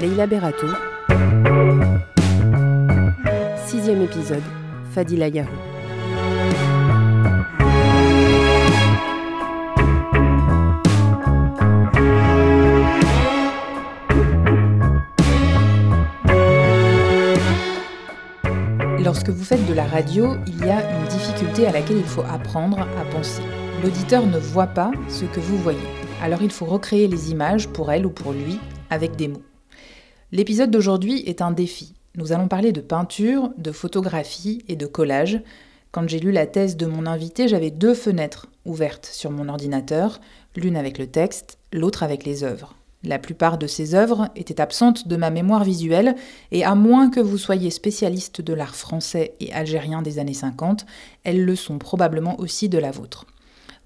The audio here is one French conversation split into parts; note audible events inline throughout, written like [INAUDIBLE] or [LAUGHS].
Leila Berato. Sixième épisode, Fadila Yahoo. Lorsque vous faites de la radio, il y a une difficulté à laquelle il faut apprendre à penser. L'auditeur ne voit pas ce que vous voyez. Alors il faut recréer les images pour elle ou pour lui avec des mots. L'épisode d'aujourd'hui est un défi. Nous allons parler de peinture, de photographie et de collage. Quand j'ai lu la thèse de mon invité, j'avais deux fenêtres ouvertes sur mon ordinateur, l'une avec le texte, l'autre avec les œuvres. La plupart de ces œuvres étaient absentes de ma mémoire visuelle, et à moins que vous soyez spécialiste de l'art français et algérien des années 50, elles le sont probablement aussi de la vôtre.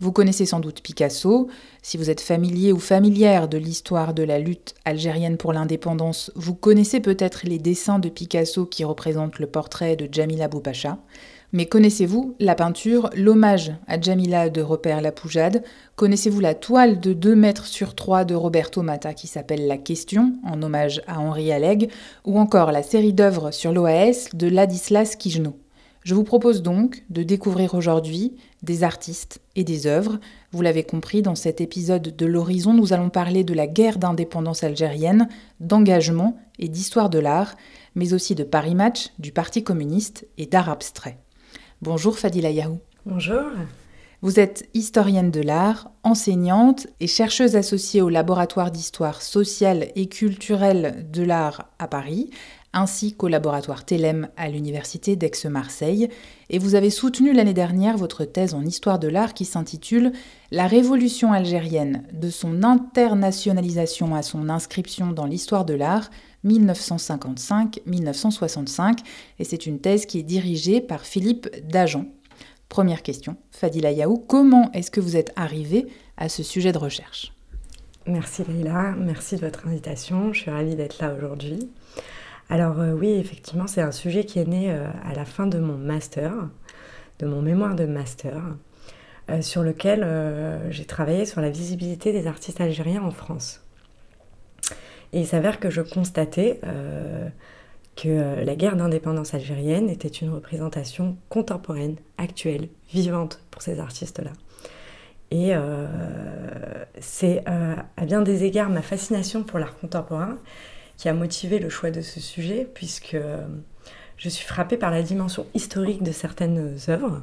Vous connaissez sans doute Picasso. Si vous êtes familier ou familière de l'histoire de la lutte algérienne pour l'indépendance, vous connaissez peut-être les dessins de Picasso qui représentent le portrait de Jamila Boupacha. Mais connaissez-vous la peinture L'hommage à Jamila de Robert Lapoujade? Connaissez-vous la toile de 2 mètres sur 3 de Roberto Matta qui s'appelle La Question, en hommage à Henri Alleg Ou encore la série d'œuvres sur l'OAS de Ladislas Kijno je vous propose donc de découvrir aujourd'hui des artistes et des œuvres. Vous l'avez compris, dans cet épisode de l'Horizon, nous allons parler de la guerre d'indépendance algérienne, d'engagement et d'histoire de l'art, mais aussi de Paris Match, du Parti communiste et d'art abstrait. Bonjour Fadila Yahou. Bonjour. Vous êtes historienne de l'art, enseignante et chercheuse associée au laboratoire d'histoire sociale et culturelle de l'art à Paris, ainsi qu'au laboratoire TELEM à l'Université d'Aix-Marseille, et vous avez soutenu l'année dernière votre thèse en histoire de l'art qui s'intitule La révolution algérienne, de son internationalisation à son inscription dans l'histoire de l'art, 1955-1965, et c'est une thèse qui est dirigée par Philippe Dajan. Première question, Fadila Yaou, comment est-ce que vous êtes arrivé à ce sujet de recherche? Merci Leïla, merci de votre invitation, je suis ravie d'être là aujourd'hui. Alors euh, oui, effectivement, c'est un sujet qui est né euh, à la fin de mon master, de mon mémoire de master, euh, sur lequel j'ai travaillé sur la visibilité des artistes algériens en France. Et il s'avère que je constatais que la guerre d'indépendance algérienne était une représentation contemporaine, actuelle, vivante pour ces artistes-là. Et c'est à bien des égards ma fascination pour l'art contemporain qui a motivé le choix de ce sujet, puisque je suis frappée par la dimension historique de certaines œuvres.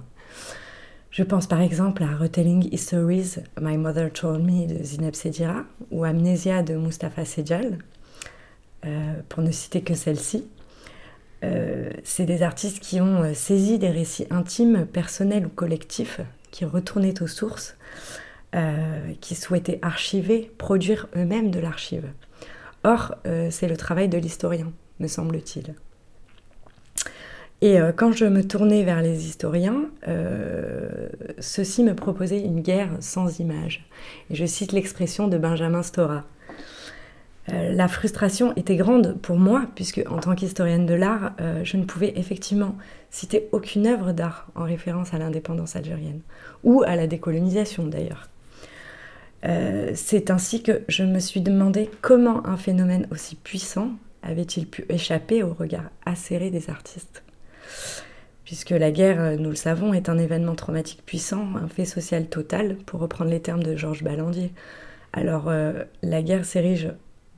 Je pense par exemple à Retelling Histories, My Mother Told Me de Zineb Sedira ou Amnesia de Mustafa Sejal, euh, pour ne citer que celle-ci. Euh, c'est des artistes qui ont euh, saisi des récits intimes, personnels ou collectifs, qui retournaient aux sources, qui souhaitaient archiver, produire eux-mêmes de l'archive. Or, euh, c'est le travail de l'historien, me semble-t-il. Et euh, quand je me tournais vers les historiens, euh, ceux-ci me proposaient une guerre sans image. Et je cite l'expression de Benjamin Stora. la frustration était grande pour moi, puisque en tant qu'historienne de l'art, je ne pouvais effectivement citer aucune œuvre d'art en référence à l'indépendance algérienne, ou à la décolonisation d'ailleurs. Euh, c'est ainsi que je me suis demandé comment un phénomène aussi puissant avait-il pu échapper au regard acéré des artistes. Puisque la guerre, euh, nous le savons, est un événement traumatique puissant, un fait social total, pour reprendre les termes de Georges Ballandier. Alors euh, la guerre s'érige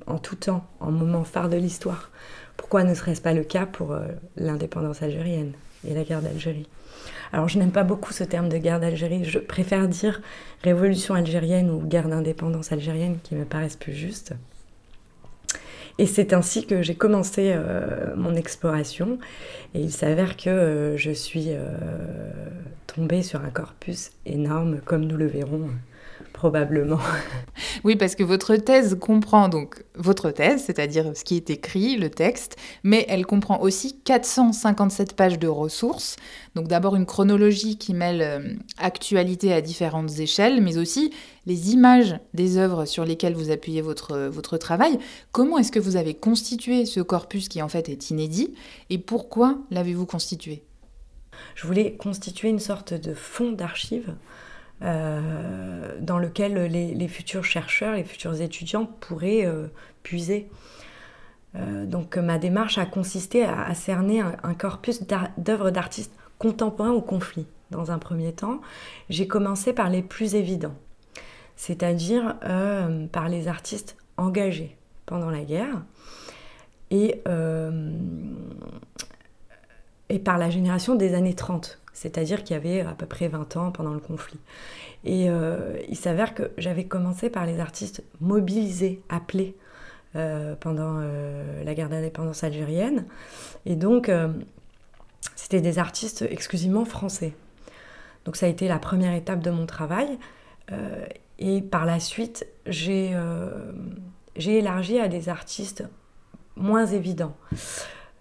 en tout temps, en moment phare de l'histoire. Pourquoi ne serait-ce pas le cas pour l'indépendance algérienne et la guerre d'Algérie? Alors je n'aime pas beaucoup ce terme de guerre d'Algérie, je préfère dire révolution algérienne ou guerre d'indépendance algérienne qui me paraissent plus justes. Et c'est ainsi que j'ai commencé euh, mon exploration. Et il s'avère que euh, je suis euh, tombée sur un corpus énorme, comme nous le verrons probablement. [LAUGHS] Oui, parce que votre thèse comprend donc votre thèse, c'est-à-dire ce qui est écrit, le texte, mais elle comprend aussi 457 pages de ressources. Donc d'abord une chronologie qui mêle euh, actualité à différentes échelles, mais aussi les images des œuvres sur lesquelles vous appuyez votre, votre travail. Comment est-ce que vous avez constitué ce corpus qui en fait est inédit et pourquoi l'avez-vous constitué? Je voulais constituer une sorte de fond d'archives dans lequel les, futurs chercheurs, les futurs étudiants pourraient puiser. donc ma démarche a consisté à, cerner un corpus d'œuvres d'artistes contemporains au conflit dans un premier temps. J'ai commencé par les plus évidents, c'est-à-dire euh, par les artistes engagés pendant la guerre et, euh, et par la génération des années 30, c'est-à-dire qu'il y avait à peu près 20 ans pendant le conflit. Et euh, il s'avère que j'avais commencé par les artistes mobilisés, appelés pendant la guerre d'indépendance algérienne. Et donc, c'était des artistes exclusivement français. Donc ça a été la première étape de mon travail. Euh, et par la suite, euh, j'ai élargi à des artistes moins évidents.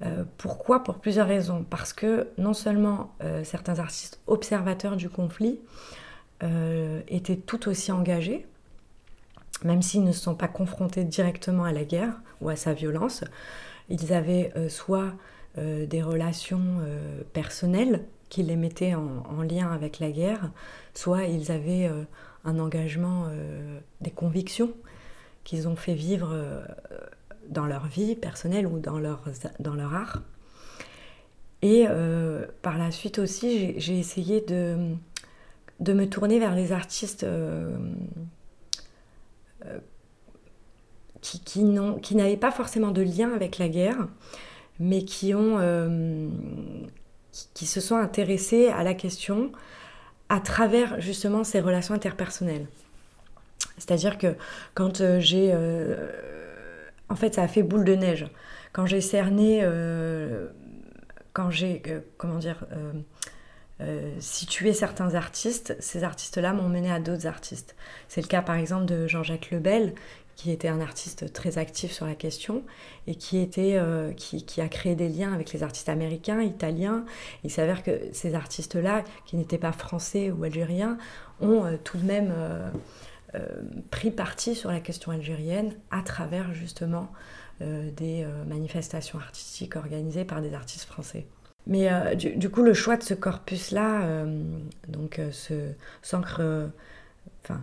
Euh, pourquoi? Pour plusieurs raisons. Parce que non seulement certains artistes observateurs du conflit étaient tout aussi engagés, même s'ils ne se sont pas confrontés directement à la guerre ou à sa violence, ils avaient soit des relations personnelles qui les mettaient en, lien avec la guerre, soit ils avaient euh, un engagement, euh, des convictions qu'ils ont fait vivre euh, dans leur vie personnelle ou dans leur, dans leur art. Et par la suite aussi, j'ai essayé de, de me tourner vers les artistes qui, qui n'avaient pas forcément de lien avec la guerre, mais qui ont qui se sont intéressés à la question à travers justement ces relations interpersonnelles. C'est-à-dire que quand euh, j'ai... Euh, en fait, ça a fait boule de neige. Quand j'ai cerné... Euh, quand j'ai... comment dire situé certains artistes, ces artistes-là m'ont mené à d'autres artistes. C'est le cas par exemple de Jean-Jacques Lebel, qui était un artiste très actif sur la question et qui, était, euh, qui, a créé des liens avec les artistes américains, italiens. Il s'avère que ces artistes-là, qui n'étaient pas français ou algériens, ont euh, tout de même euh, pris parti sur la question algérienne à travers justement des manifestations artistiques organisées par des artistes français. Mais du, coup, le choix de ce corpus-là donc s'ancre enfin,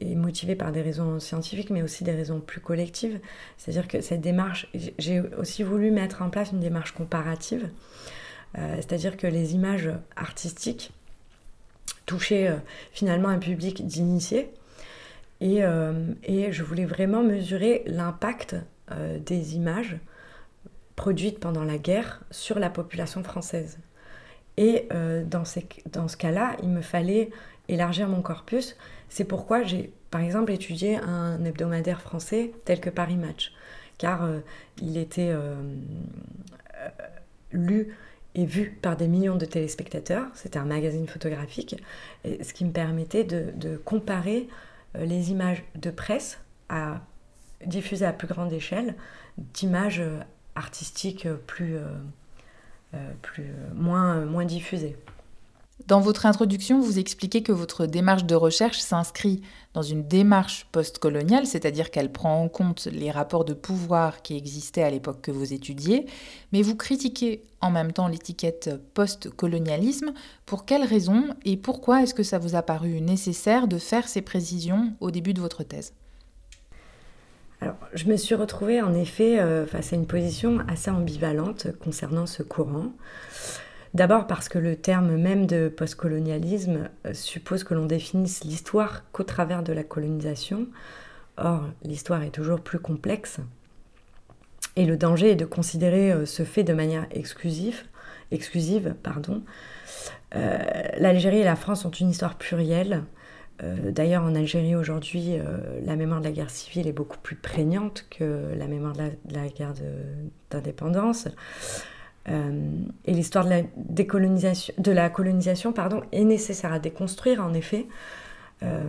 est motivé par des raisons scientifiques, mais aussi des raisons plus collectives. C'est-à-dire que cette démarche, j'ai aussi voulu mettre en place une démarche comparative, euh, c'est-à-dire que les images artistiques touchaient euh, finalement un public d'initiés, et, euh, et, je voulais vraiment mesurer l'impact des images produites pendant la guerre sur la population française. Et dans, ces, dans ce cas-là, il me fallait élargir mon corpus. C'est pourquoi j'ai, par exemple, étudié un hebdomadaire français tel que Paris Match, car euh, il était euh, euh, lu et vu par des millions de téléspectateurs. C'était un magazine photographique, ce qui me permettait de, comparer les images de presse à, diffusées à plus grande échelle d'images artistiques plus, plus, moins, moins diffusées. Dans votre introduction, vous expliquez que votre démarche de recherche s'inscrit dans une démarche postcoloniale, c'est-à-dire qu'elle prend en compte les rapports de pouvoir qui existaient à l'époque que vous étudiez, mais vous critiquez en même temps l'étiquette postcolonialisme. Pour quelles raisons et pourquoi est-ce que ça vous a paru nécessaire de faire ces précisions au début de votre thèse? Alors, je me suis retrouvée en effet euh, face à une position assez ambivalente concernant ce courant. D'abord parce que le terme même de postcolonialisme euh, suppose que l'on définisse l'histoire qu'au travers de la colonisation. Or, l'histoire est toujours plus complexe. Et le danger est de considérer euh, ce fait de manière exclusive. exclusive pardon. Euh, L'Algérie et la France ont une histoire plurielle. D'ailleurs, en Algérie aujourd'hui, la mémoire de la guerre civile est beaucoup plus prégnante que la mémoire de la, de la guerre d'indépendance. Euh, et l'histoire de la décolonisation, de la colonisation, pardon, est nécessaire à déconstruire en effet, euh,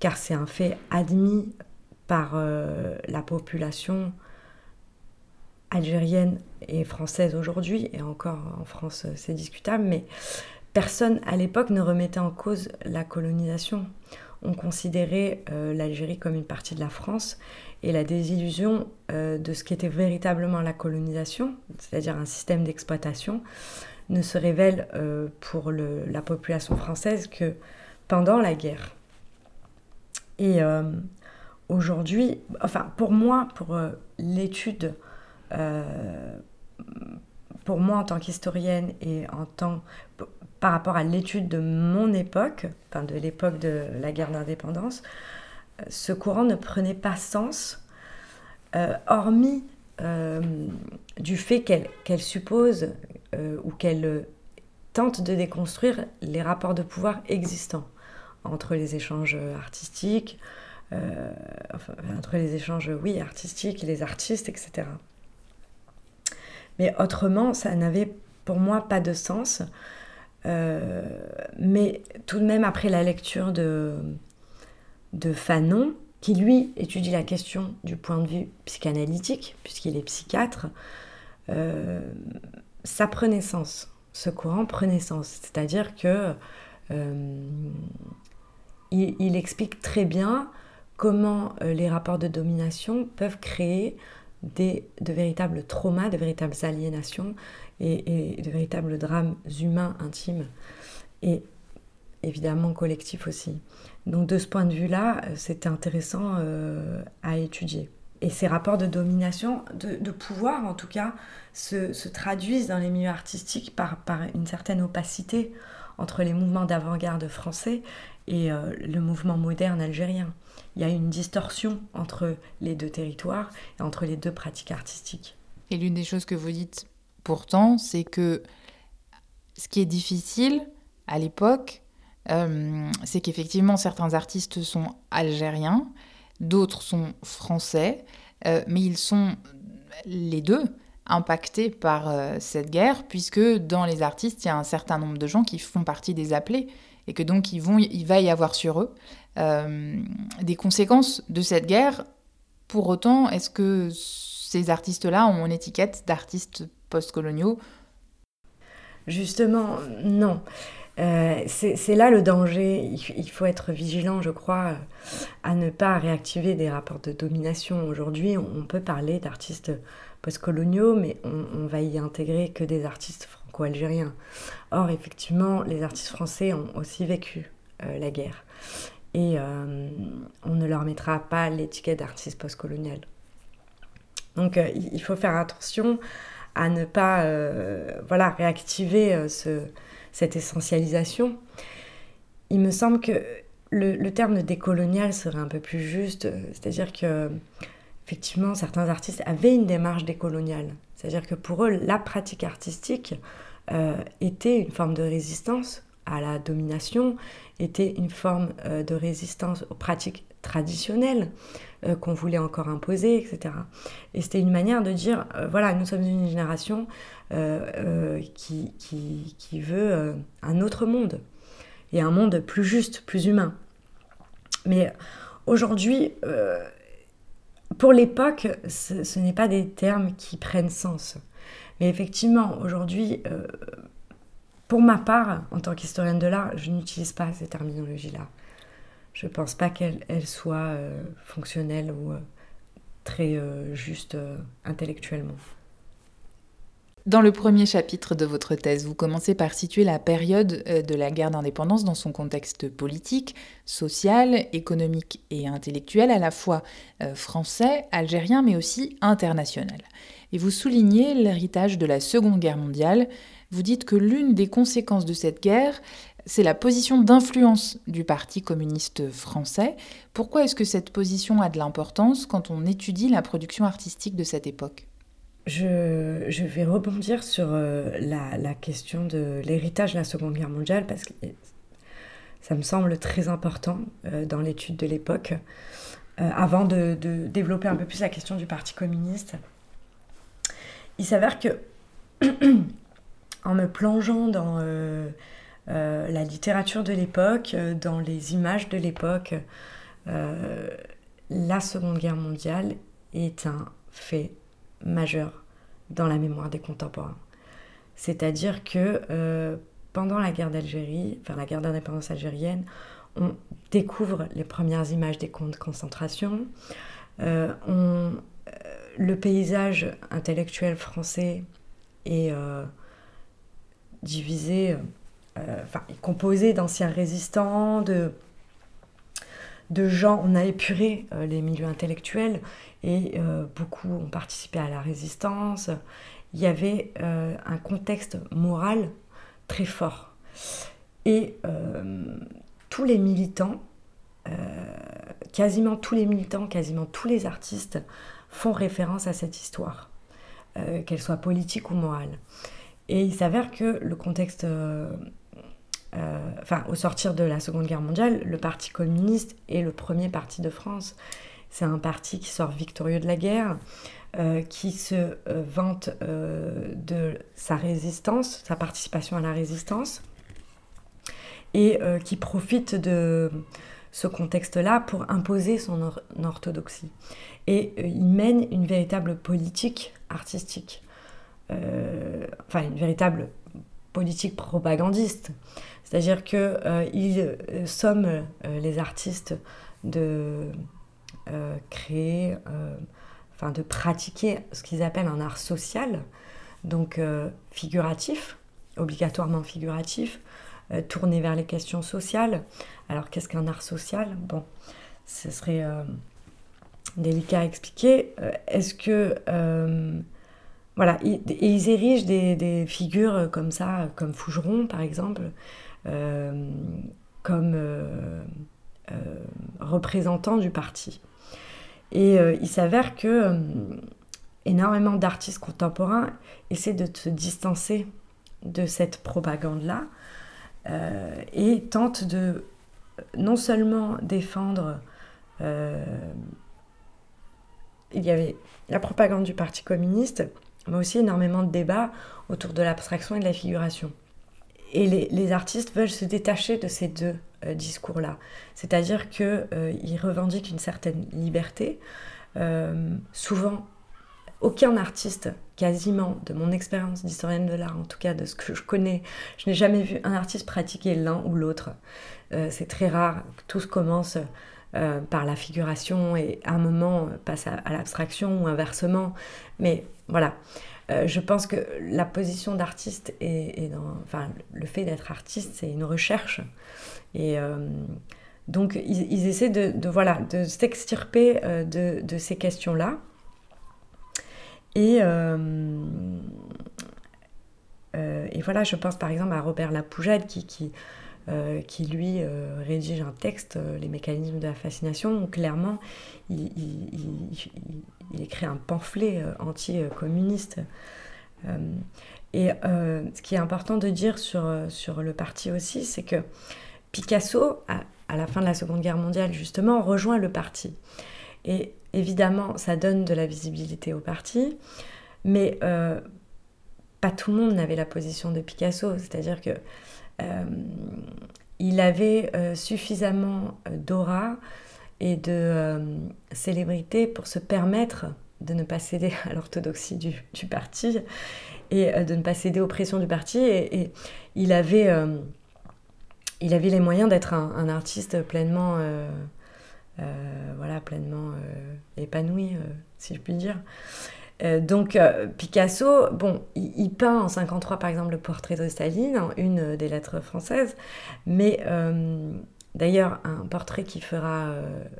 car c'est un fait admis par euh, la population algérienne et française aujourd'hui, et encore en France c'est discutable, mais personne à l'époque ne remettait en cause la colonisation. On considérait l'Algérie comme une partie de la France et la désillusion euh, de ce qu'était véritablement la colonisation, c'est-à-dire un système d'exploitation, ne se révèle euh, pour la population française que pendant la guerre. Et aujourd'hui, enfin pour moi, pour l'étude, pour moi en tant qu'historienne et en tant par rapport à l'étude de mon époque, enfin de l'époque de la guerre d'indépendance, ce courant ne prenait pas sens, euh, hormis euh, du fait qu'elle suppose euh, ou qu'elle tente de déconstruire les rapports de pouvoir existants entre les échanges artistiques, entre les échanges, oui, artistiques et les artistes, etc. Mais autrement, ça n'avait pour moi pas de sens. mais tout de même, après la lecture de, de Fanon, qui lui étudie la question du point de vue psychanalytique, puisqu'il est psychiatre, ça prenait sens, ce courant prenait sens. C'est-à-dire que euh, il, explique très bien comment euh, les rapports de domination peuvent créer de véritables traumas, de véritables aliénations et, et de véritables drames humains intimes. Et évidemment collectifs aussi. Donc de ce point de vue-là, euh, c'était intéressant euh, à étudier. Et ces rapports de domination, de, pouvoir en tout cas, se, traduisent dans les milieux artistiques par, par une certaine opacité entre les mouvements d'avant-garde français et euh, le mouvement moderne algérien. Il y a une distorsion entre les deux territoires et entre les deux pratiques artistiques. Et l'une des choses que vous dites pourtant, c'est que ce qui est difficile à l'époque, euh, c'est qu'effectivement certains artistes sont algériens, d'autres sont français, euh, mais ils sont les deux impactés par euh, cette guerre, puisque dans les artistes, il y a un certain nombre de gens qui font partie des appelés, et que donc vont, il va y avoir sur eux des conséquences de cette guerre. Pour autant, est-ce que ces artistes-là ont une étiquette d'artistes postcoloniaux? Justement, non. Euh, c'est là le danger. Il, faut être vigilant, je crois, à ne pas réactiver des rapports de domination. Aujourd'hui, on, peut parler d'artistes postcoloniaux, mais on, va y intégrer que des artistes franco-algériens. Or, effectivement, les artistes français ont aussi vécu euh, la guerre. Et euh, on ne leur mettra pas l'étiquette d'artiste postcolonial. Donc, il faut faire attention à ne pas voilà, réactiver ce cette essentialisation. Il me semble que le, terme de décolonial serait un peu plus juste, c'est-à-dire que effectivement certains artistes avaient une démarche décoloniale, c'est-à-dire que pour eux la pratique artistique euh, était une forme de résistance à la domination, était une forme euh, de résistance aux pratiques traditionnelles qu'on voulait encore imposer, etc. Et c'était une manière de dire, voilà, nous sommes une génération euh, euh, qui, qui, veut euh, un autre monde et un monde plus juste, plus humain. Mais aujourd'hui, pour l'époque, ce, ce n'est pas des termes qui prennent sens. Mais effectivement, aujourd'hui, pour ma part, en tant qu'historienne de l'art, je n'utilise pas ces terminologies-là. Je ne pense pas qu'elles soient fonctionnelles ou très justes intellectuellement. Dans le premier chapitre de votre thèse, vous commencez par situer la période euh, de la guerre d'indépendance dans son contexte politique, social, économique et intellectuel, à la fois euh, français, algérien, mais aussi international. Et vous soulignez l'héritage de la Seconde Guerre mondiale. Vous dites que l'une des conséquences de cette guerre, c'est la position d'influence du Parti communiste français. Pourquoi est-ce que cette position a de l'importance quand on étudie la production artistique de cette époque? Je, vais rebondir sur euh, la, question de l'héritage de la Seconde Guerre mondiale parce que ça me semble très important euh, dans l'étude de l'époque. Euh, avant de, développer un peu plus la question du Parti communiste, il s'avère que [CLEARS THROAT] en me plongeant dans la littérature de l'époque, dans les images de l'époque, la Seconde Guerre mondiale est un fait majeur dans la mémoire des contemporains. C'est-à-dire que euh, pendant la guerre d'Algérie, enfin la guerre d'indépendance algérienne, on découvre les premières images des camps de concentration. Euh, on, euh, le paysage intellectuel français est divisé enfin, composé d'anciens résistants, de, gens, on a épuré les milieux intellectuels et beaucoup ont participé à la résistance. Il y avait un contexte moral très fort. Et tous les militants, quasiment tous les militants, quasiment tous les artistes font référence à cette histoire, euh, qu'elle soit politique ou morale. Et il s'avère que le contexte, euh, euh, enfin, au sortir de la Seconde Guerre mondiale, le Parti communiste est le premier parti de France. C'est un parti qui sort victorieux de la guerre, qui se vante de sa résistance, sa participation à la résistance, et qui profite de ce contexte-là pour imposer son orthodoxie. Et euh, il mène une véritable politique artistique, euh, enfin une véritable politique propagandiste. C'est-à-dire qu'il euh, somme les artistes de créer, enfin de pratiquer ce qu'ils appellent un art social, donc figuratif, obligatoirement figuratif, tourné vers les questions sociales, alors qu'est-ce qu'un art social? Bon, ce serait euh, délicat à expliquer. Euh, est-ce que... Euh, voilà, ils érigent des, figures comme ça, comme Fougeron par exemple, comme représentants du parti. Et il s'avère que énormément d'artistes contemporains essaient de se distancer de cette propagande-là et tentent de non seulement défendre... Euh, il y avait la propagande du Parti communiste, mais aussi énormément de débats autour de l'abstraction et de la figuration. Et les, artistes veulent se détacher de ces deux euh, discours-là. C'est-à-dire qu'ils euh, revendiquent une certaine liberté. souvent, aucun artiste, quasiment, de mon expérience d'historienne de l'art, en tout cas de ce que je connais, je n'ai jamais vu un artiste pratiquer l'un ou l'autre. Euh, c'est très rare. Tout se commence euh, par la figuration et à un moment passe à, l'abstraction ou inversement. Mais voilà. Euh, je pense que la position d'artiste et, enfin, le fait d'être artiste, c'est une recherche. Et donc, ils, essaient de, voilà, de s'extirper de, de, ces questions-là. Et, et voilà, je pense par exemple à Robert Lapoujade qui, qui euh, qui lui euh, rédige un texte, euh, Les mécanismes de la fascination, où clairement il, écrit un pamphlet anti-communiste. et ce qui est important de dire sur, sur le parti aussi, c'est que Picasso, à, la fin de la Seconde Guerre mondiale, justement, rejoint le parti. Et évidemment, ça donne de la visibilité au parti, mais pas tout le monde n'avait la position de Picasso. C'est-à-dire que euh, il avait euh, suffisamment euh, d'aura et de célébrité pour se permettre de ne pas céder à l'orthodoxie du, parti et de ne pas céder aux pressions du parti. Et, il, avait, il avait les moyens d'être un, artiste pleinement, voilà, pleinement épanoui, si je puis dire. Euh, donc euh, Picasso, bon, il, peint en 53 par exemple le portrait de Staline, une des lettres françaises, mais euh, d'ailleurs un portrait qui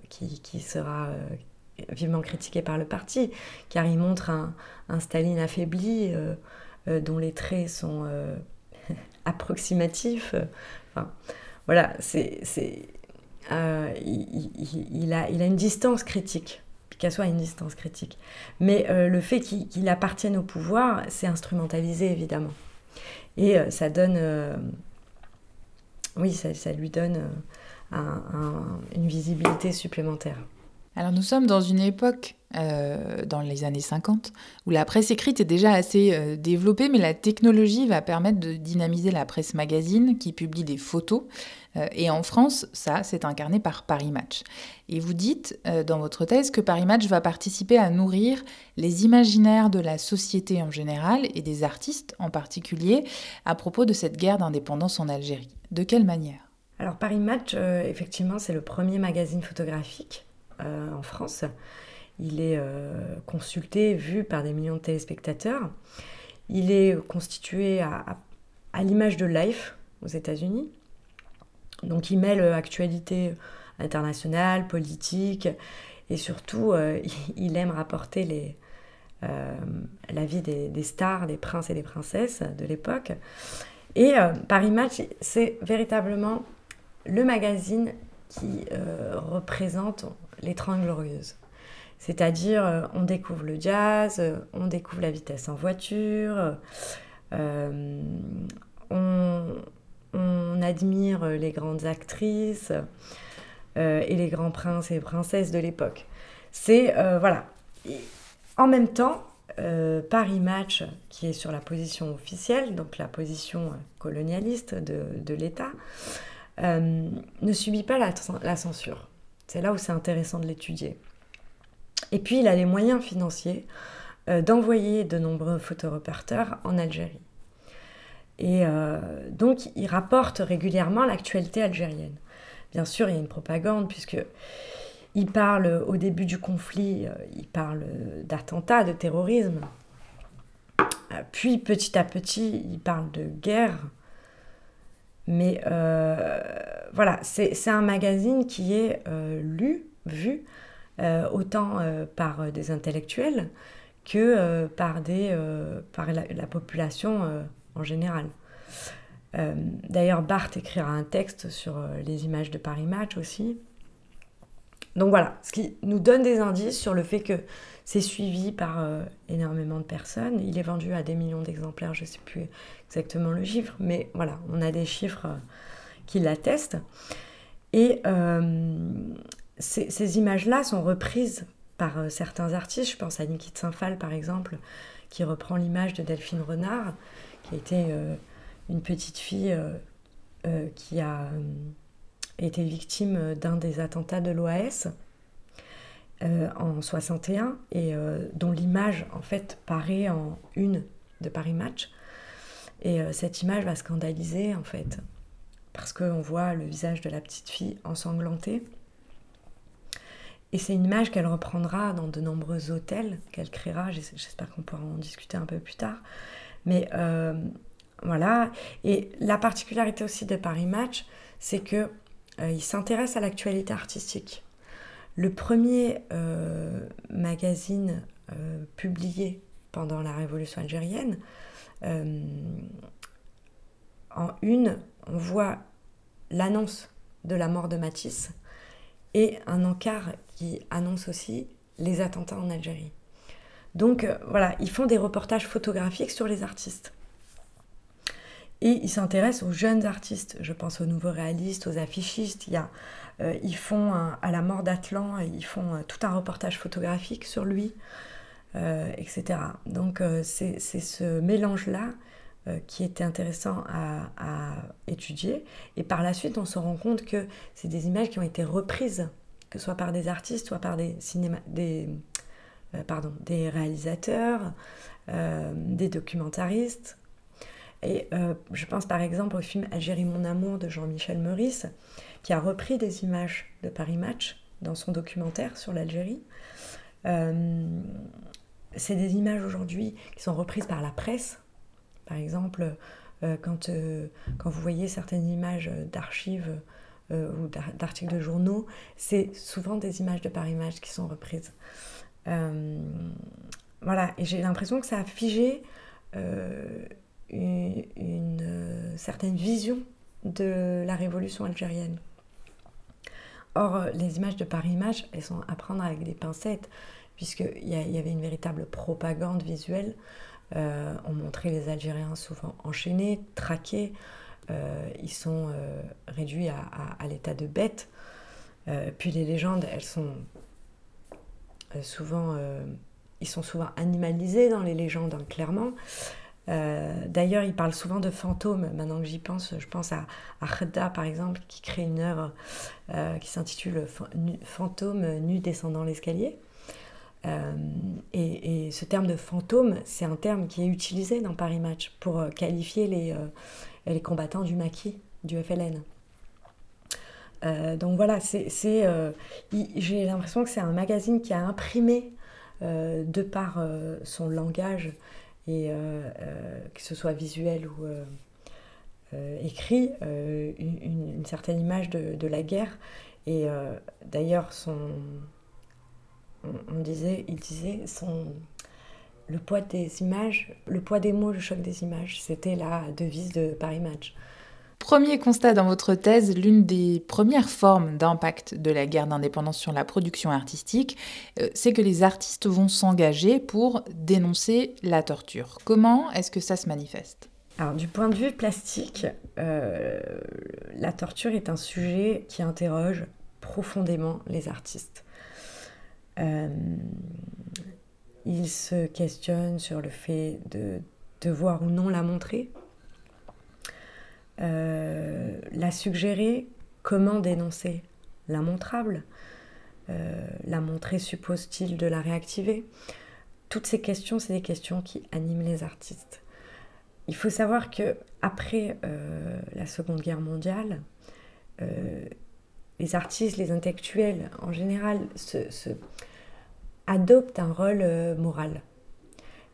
qui, sera vivement critiqué par le parti, car il montre un, Staline affaibli dont les traits sont approximatifs. Voilà, il, a, une distance critique Picasso a une distance critique. Mais euh, le fait qu'il appartienne au pouvoir, c'est instrumentalisé évidemment. Et euh, ça donne. Euh, oui, ça, lui donne une visibilité supplémentaire. Alors nous sommes dans une époque, dans les années 50, où la presse écrite est déjà assez développée, mais la technologie va permettre de dynamiser la presse magazine qui publie des photos, euh, et en France, ça, c'est incarné par Paris Match. Et vous dites euh, dans votre thèse que Paris Match va participer à nourrir les imaginaires de la société en général et des artistes en particulier à propos de cette guerre d'indépendance en Algérie. De quelle manière? Alors Paris Match, euh, effectivement, c'est le premier magazine photographique en France. Il est consulté, vu par des millions de téléspectateurs. Il est constitué à, l'image de Life, aux États-Unis. Donc il mêle actualité internationale, politique, et surtout, [LAUGHS] il aime rapporter la vie des, des, stars, des princes et des princesses de l'époque. Et Paris Match, c'est véritablement le magazine qui représente les Trente Glorieuses. C'est-à-dire, euh, on découvre le jazz, euh, on découvre la vitesse en voiture, euh, on, admire les grandes actrices et les grands princes et princesses de l'époque. C'est, voilà. en même temps, Paris Match, qui est sur la position officielle, donc la position colonialiste de, l'État, ne subit pas la censure. C'est là où c'est intéressant de l'étudier. Et puis, il a les moyens financiers euh, d'envoyer de nombreux photoreporters en Algérie. Et euh, donc, il rapporte régulièrement l'actualité algérienne. Bien sûr, il y a une propagande, puisque il parle au début du conflit, euh, il parle d'attentats, de terrorisme. Puis, petit à petit, il parle de guerre. Mais voilà, c'est un magazine qui est lu, vu, euh, autant euh, par des intellectuels que euh, par, des, par la, population en général. D'ailleurs, Barthes écrira un texte sur les images de Paris Match aussi. Donc voilà, ce qui nous donne des indices sur le fait que c'est suivi par énormément de personnes. Il est vendu à des millions d'exemplaires, je ne sais plus exactement le chiffre, mais voilà, on a des chiffres qui l'attestent. Et ces, images-là sont reprises par euh, certains artistes. Je pense à Niki Saint-Phal, par exemple, qui reprend l'image de Delphine Renard, qui euh, une petite fille euh, qui a été victime d'un des attentats de l'OAS en 61 et dont l'image, en fait, paraît en une de Paris Match. Et cette image va scandaliser, en fait, parce qu'on voit le visage de la petite fille ensanglanté. Et c'est une image qu'elle reprendra dans de nombreux hôtels qu'elle créera. J'espère qu'on pourra en discuter un peu plus tard. Mais euh, voilà. Et la particularité aussi de Paris Match, c'est que euh, il s'intéresse à l'actualité artistique. Le premier euh, magazine publié pendant la Révolution algérienne, en une, on voit l'annonce de la mort de Matisse et un encart qui annonce aussi les attentats en Algérie. Donc euh, voilà, ils font des reportages photographiques sur les artistes. Et ils s'intéressent aux jeunes artistes, je pense aux nouveaux réalistes, aux affichistes. Il y a, euh, ils font à la mort d'Atlan, ils font euh, tout un reportage photographique sur lui, etc. Donc c'est ce mélange-là qui était intéressant à, étudier. Et par la suite, on se rend compte que c'est des images qui ont été reprises que ce soit par des artistes, soit par des, cinéma, des, euh, pardon, des réalisateurs, euh, des documentaristes. Et euh, je pense par exemple au film Algérie mon amour de Jean-Michel Meurice, qui a repris des images de Paris Match dans son documentaire sur l'Algérie. c'est des images aujourd'hui qui sont reprises par la presse. Par exemple, quand, quand vous voyez certaines images d'archives euh, ou d'articles de journaux, c'est souvent des images de Paris Match qui sont reprises. Euh, voilà, et j'ai l'impression que ça a figé euh, une, certaine vision de la révolution algérienne. Or, les images de Paris Match, elles sont à prendre avec des pincettes, puisqu'il y, y avait une véritable propagande visuelle. on montrait les Algériens souvent enchaînés, traqués, euh, ils sont euh, réduits à, l'état de bêtes. Euh, puis les légendes, elles sont souvent, ils sont souvent dans les légendes, hein, clairement. D'ailleurs, ils parlent souvent de fantômes. Maintenant que j'y pense, je pense à, à par exemple, qui crée une œuvre qui s'intitule Fantôme nu descendant l'escalier. et, ce terme de fantôme, c'est un terme qui est utilisé dans Paris Match pour qualifier les, les combattants du maquis, du FLN. Euh, donc voilà, euh, j'ai l'impression que c'est un magazine qui a imprimé euh, de par son langage, et que ce soit visuel ou, écrit une, certaine image de, la guerre. Et d'ailleurs, son, on, disait, il disait son, le poids des images, le poids des mots, le choc des images. C'était la devise de Paris Match. Premier constat dans votre thèse, l'une des premières formes d'impact de la guerre d'indépendance sur la production artistique, euh, c'est que les artistes vont s'engager pour dénoncer la torture. Comment est-ce que ça se manifeste? Alors, du point de vue plastique, euh, la torture est un sujet qui interroge profondément les artistes. Euh, ils se questionnent sur le fait de devoir ou non la montrer, euh, la suggérer, comment dénoncer l'immontrable, euh, la montrer suppose-t-il de la réactiver Toutes ces questions, c'est des questions qui animent les artistes. Il faut savoir que après euh, la Seconde Guerre mondiale, les artistes, les intellectuels en général se adoptent un rôle moral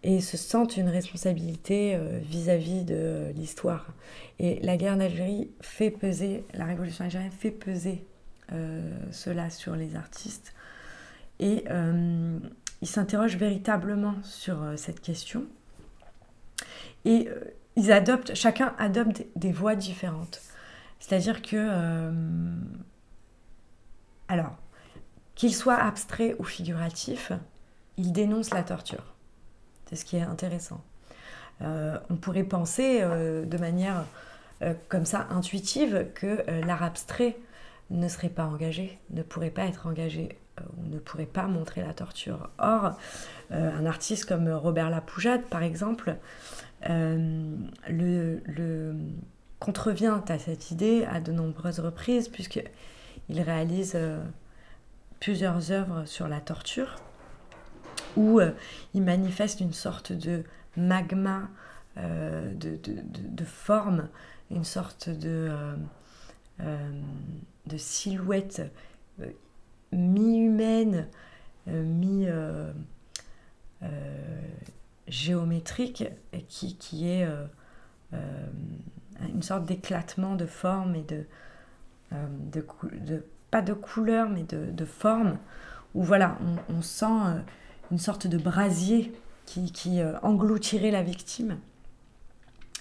et se sentent une responsabilité euh, vis-à-vis de euh, l'histoire. Et la guerre d'Algérie fait peser, la révolution algérienne fait peser euh, cela sur les artistes. Et ils s'interrogent véritablement sur cette question. Et ils adoptent, chacun adopte des voies différentes. C'est-à-dire que, alors, qu'il soit abstrait ou figuratif, ils dénoncent la torture. C'est ce qui est intéressant. Euh, on pourrait penser euh, de manière euh, comme ça intuitive que l'art abstrait ne serait pas engagé, ne pourrait pas être engagé ou ne pourrait pas montrer la torture. Or, un artiste comme Robert Lapoujade, par exemple, le, le, contrevient à cette idée à de nombreuses reprises, puisqu'il réalise plusieurs œuvres sur la torture où euh, il manifeste une sorte de magma euh, de, forme, une sorte de, euh, de silhouette mi-humaine, mi-géométrique, qui, qui est une sorte d'éclatement de forme et de, de, pas de couleur, mais de, de forme, où voilà, on sent une sorte de brasier qui, euh, engloutirait la victime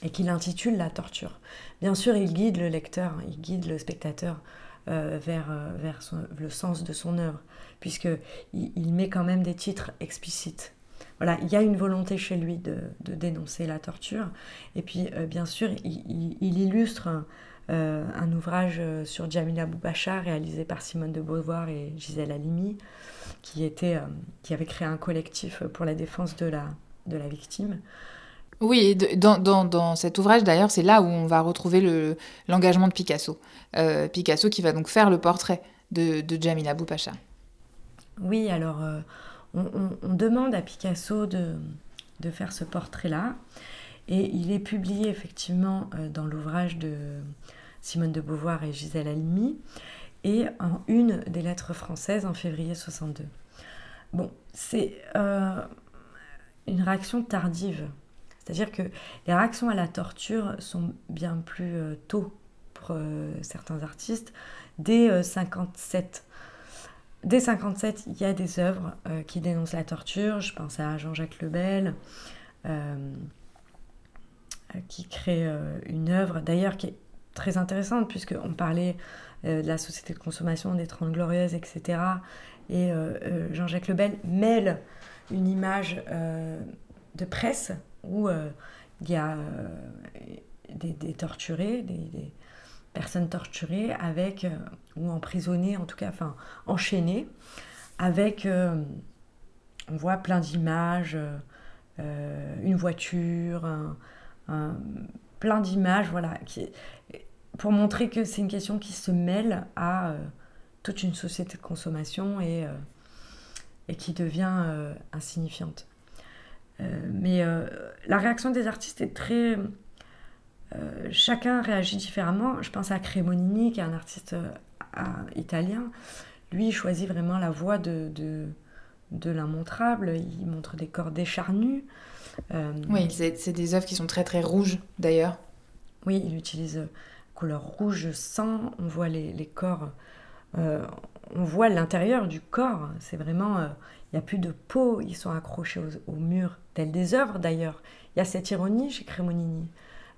et qu'il intitule La torture. Bien sûr, il guide le lecteur, il guide le spectateur euh, vers, euh, le sens de son œuvre, puisqu'il il met quand même des titres explicites. Voilà, il y a une volonté chez lui de, dénoncer la torture. Et puis, bien sûr, il, il illustre un, ouvrage sur Jamila Boubacha, réalisé par Simone de Beauvoir et Gisèle Halimi, qui, était, euh, qui avait créé un collectif pour la défense de la, de la victime. Oui, dans, dans, dans, cet ouvrage d'ailleurs, c'est là où on va retrouver l'engagement de Picasso. Euh, Picasso qui va donc faire le portrait de, de Jamila Boupacha. Oui, alors euh, on, on, demande à Picasso de, de faire ce portrait-là. Et il est publié effectivement dans l'ouvrage de Simone de Beauvoir et Gisèle Halimi et en une des lettres françaises en février 62. Bon, c'est euh, une réaction tardive. C'est-à-dire que les réactions à la torture sont bien plus euh, tôt pour euh, certains artistes. Dès 57, dès 57, il y a des œuvres qui dénoncent la torture. Je pense à Jean-Jacques Lebel, qui crée une œuvre, d'ailleurs, qui est très intéressante, puisqu'on parlait euh, de la société de consommation des Trente Glorieuses, etc. Et euh, euh, Jean-Jacques Lebel mêle une image de presse où il y a des, torturés, des, personnes torturées avec, ou emprisonnées en tout cas, enfin enchaînées, avec, on voit plein d'images, une voiture, plein d'images, voilà, pour montrer que c'est une question qui se mêle à euh, toute une société de consommation et, euh, et qui devient euh, insignifiante. mais la réaction des artistes est très... chacun réagit différemment. Je pense à Cremonini, qui est un artiste italien. Lui, il choisit vraiment la voie de, de, de l'immontrable. Il montre des corps décharnus. Oui, c'est des œuvres qui sont très très rouges d'ailleurs. Oui, il utilise couleur rouge sang, on voit les, les corps, on voit l'intérieur du corps, c'est vraiment, il n'y a plus de peau, ils sont accrochés au, mur, tels des œuvres d'ailleurs. Il y a cette ironie chez Crémonini,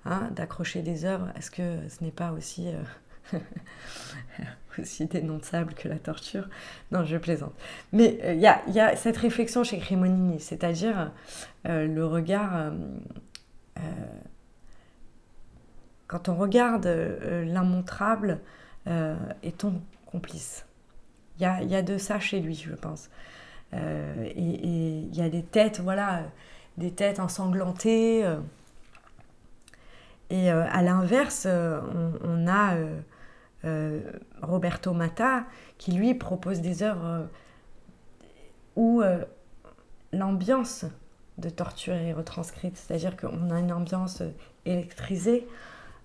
hein, d'accrocher des œuvres, est-ce que ce n'est pas aussi... [LAUGHS] aussi dénonçable que la torture. Non, je plaisante. Mais il euh, y, a, cette réflexion chez Crémonini, c'est-à-dire euh, le regard... Euh, quand on regarde l'immontrable, est-on complice Il y a, y a, de ça chez lui, je pense. et il y a des têtes, voilà, des têtes ensanglantées. et à l'inverse, on, a euh, Roberto Matta, qui lui propose des œuvres euh, où euh, l'ambiance de torture est retranscrite, c'est-à-dire qu'on a une ambiance électrisée,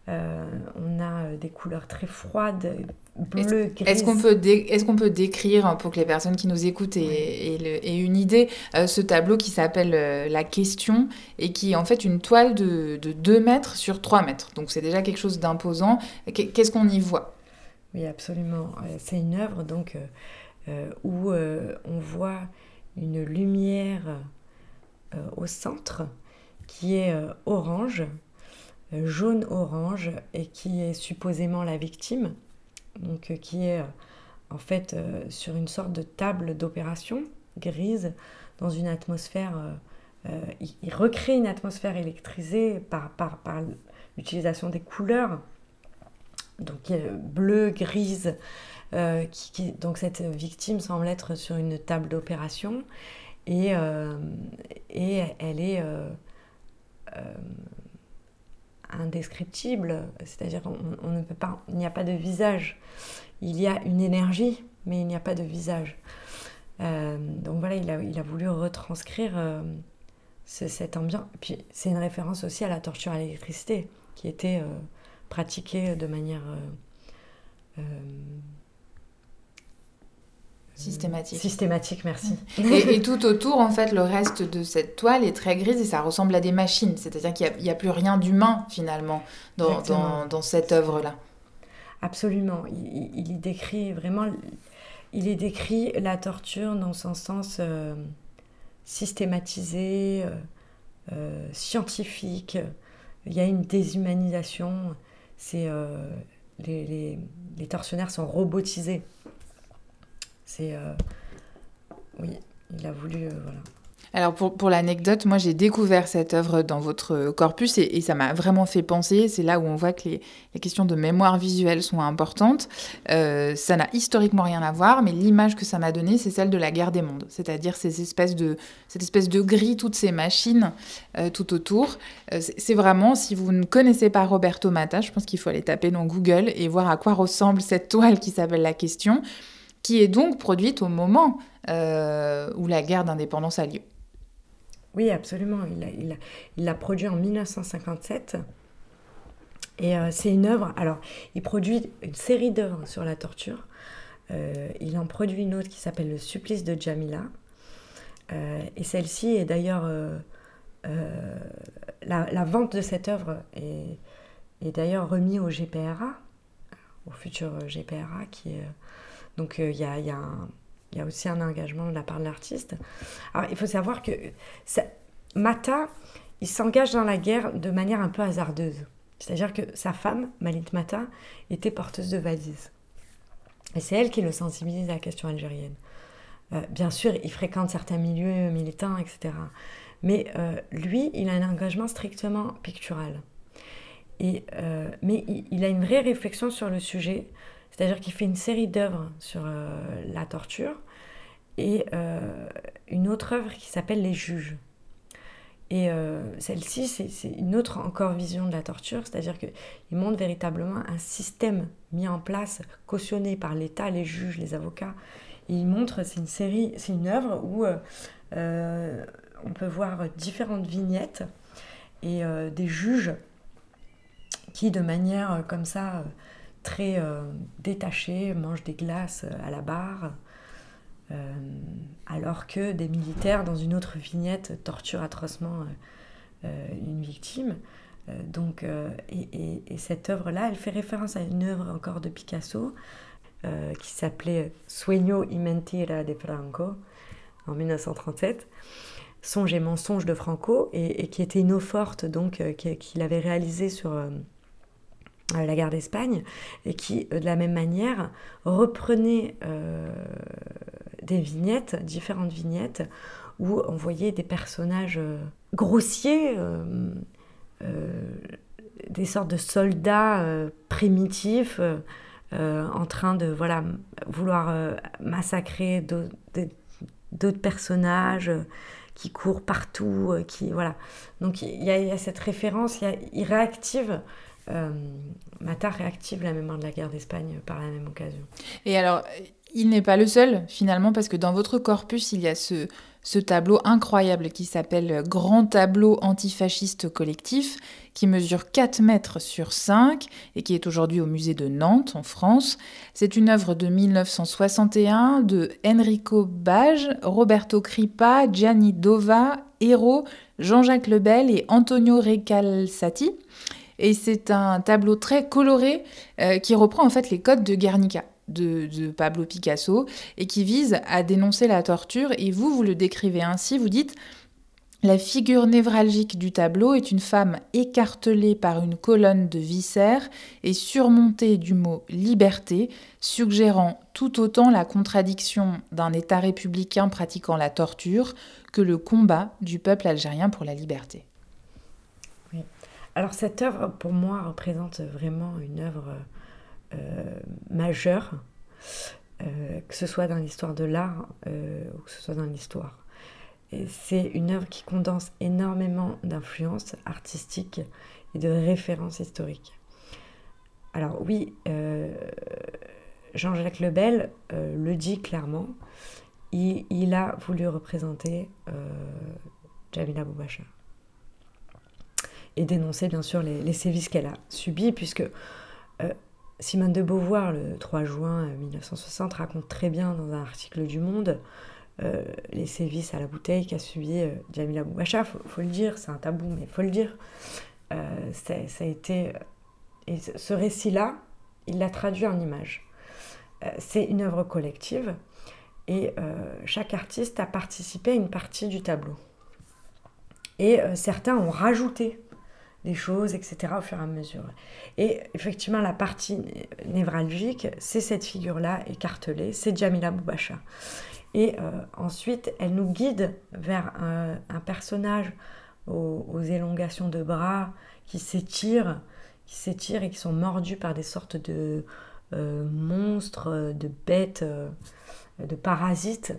on a des couleurs très froides, bleues, grises. Est-ce qu'on peut, est qu'on peut décrire, pour que les personnes qui nous écoutent aient, une idée, ce tableau qui s'appelle La Question et qui est en fait une toile de, de 2 mètres sur 3 mètres. Donc c'est déjà quelque chose d'imposant. Qu'est-ce qu'on y voit? Oui, absolument. Euh, c'est une œuvre donc euh, euh, où on voit une lumière au centre qui est orange, jaune-orange, et qui est supposément la victime, donc qui est en fait sur une sorte de table d'opération grise dans une atmosphère. il, recrée une atmosphère électrisée par, par, par l'utilisation des couleurs donc bleu, grise. Euh, donc cette victime semble être sur une table d'opération et, euh, elle est euh, indescriptible, c'est-à-dire on, ne peut pas, il n'y a pas de visage. Il y a une énergie, mais il n'y a pas de visage. donc voilà, il a, voulu retranscrire cette ambiance. Puis c'est une référence aussi à la torture à l'électricité, qui était pratiquée de manière euh, euh, Systématique. Systématique, merci. Et, tout autour, en fait, le reste de cette toile est très grise et ça ressemble à des machines. C'est-à-dire qu'il n'y a, plus rien d'humain, finalement, dans, dans, cette œuvre-là. Absolument. Il, y décrit vraiment... Il décrit la torture dans son sens euh, systématisé, scientifique. Il y a une déshumanisation c'est euh, les, les, tortionnaires sont robotisés. C'est euh, oui, il a voulu euh, voilà. Alors pour, pour l'anecdote, moi j'ai découvert cette œuvre dans votre corpus et, ça m'a vraiment fait penser. C'est là où on voit que les, questions de mémoire visuelle sont importantes. Euh, ça n'a historiquement rien à voir, mais l'image que ça m'a donnée, c'est celle de la guerre des mondes, c'est-à-dire de, cette espèce de gris, toutes ces machines euh, tout autour. Euh, c'est vraiment, si vous ne connaissez pas Roberto Matta, je pense qu'il faut aller taper dans Google et voir à quoi ressemble cette toile qui s'appelle La Question, qui est donc produite au moment où la guerre d'indépendance a lieu. Oui, absolument. Il l'a produit en 1957. Et euh, c'est une œuvre. Alors, il produit une série d'œuvres sur la torture. Euh, il en produit une autre qui s'appelle Le supplice de Jamila. Euh, et celle-ci est d'ailleurs. La, vente de cette œuvre est, est d'ailleurs remise au GPRA, au futur GPRA, qui. Donc, il y a, y a un il y a aussi un engagement de la part de l'artiste. Alors, il faut savoir que Mata, il s'engage dans la guerre de manière un peu hasardeuse. C'est-à-dire que sa femme, Malit Mata, était porteuse de valises. Et c'est elle qui le sensibilise à la question algérienne. Euh, bien sûr, il fréquente certains milieux militants, etc. Mais euh, lui, il a un engagement strictement pictural. Et, euh, mais il, a une vraie réflexion sur le sujet c'est-à-dire qu'il fait une série d'œuvres sur euh, la torture et euh, une autre œuvre qui s'appelle Les Juges. Et euh, celle-ci, c'est une autre encore vision de la torture, c'est-à-dire qu'il montre véritablement un système mis en place, cautionné par l'État, les juges, les avocats. Et il montre, c'est une série, c'est une œuvre où on peut voir différentes vignettes et des juges qui, de manière comme ça, très euh, détachés, mangent des glaces euh, à la barre, euh, alors que des militaires, dans une autre vignette, torturent atrocement une victime. donc, et, cette œuvre-là, elle fait référence à une œuvre encore de Picasso qui s'appelait Sueño y mentira de Franco en 1937. Songe et mensonge de Franco, et, qui était une eau forte donc qu'il avait réalisé sur la guerre d'Espagne, et qui, de la même manière, reprenait des vignettes, différentes vignettes, où on voyait des personnages euh, grossiers, euh, euh, des sortes de soldats primitifs en train de voilà, vouloir massacrer d'autres personnages qui courent partout, qui voilà. Donc il y, a cette référence, il réactive. Mata réactive la mémoire de la guerre d'Espagne par la même occasion. Et alors, il n'est pas le seul, finalement, parce que dans votre corpus, il y a ce, tableau incroyable qui s'appelle Grand tableau antifasciste collectif, qui mesure 4 mètres sur 5 et qui est aujourd'hui au musée de Nantes, en France. C'est une œuvre de 1961 de Enrico Bage, Roberto Crippa, Gianni Dova, Héro, Jean-Jacques Lebel et Antonio Recalsati. Et c'est un tableau très coloré euh, qui reprend en fait les codes de Guernica de, Pablo Picasso et qui vise à dénoncer la torture. Et vous, vous le décrivez ainsi, vous dites la figure névralgique du tableau est une femme écartelée par une colonne de viscères et surmontée du mot liberté, suggérant tout autant la contradiction d'un État républicain pratiquant la torture que le combat du peuple algérien pour la liberté. Alors cette œuvre, pour moi, représente vraiment une œuvre euh, majeure, euh, que ce soit dans l'histoire de l'art euh, ou que ce soit dans l'histoire. C'est une œuvre qui condense énormément d'influences artistiques et de références historiques. Alors oui, Jean-Jacques Lebel le dit clairement, il, a voulu représenter Jamila Boubacha et dénoncer bien sûr les, sévices qu'elle a subis, puisque Simone de Beauvoir, le 3 juin 1960, raconte très bien dans un article du Monde euh, les sévices à la bouteille qu'a subi euh, Jamila Boubacha. Faut, faut le dire, c'est un tabou, mais faut le dire. Euh, ça a été. Et ce récit-là, il l'a traduit en images. c'est une œuvre collective et chaque artiste a participé à une partie du tableau. Et certains ont rajouté des choses, etc., au fur et à mesure. Et effectivement, la partie névralgique, c'est cette figure-là écartelée, c'est Jamila Boubacha. Et euh, ensuite, elle nous guide vers un, personnage aux, élongations de bras qui s'étirent, qui s'étirent et qui sont mordus par des sortes de euh, monstres, de bêtes, euh, de parasites.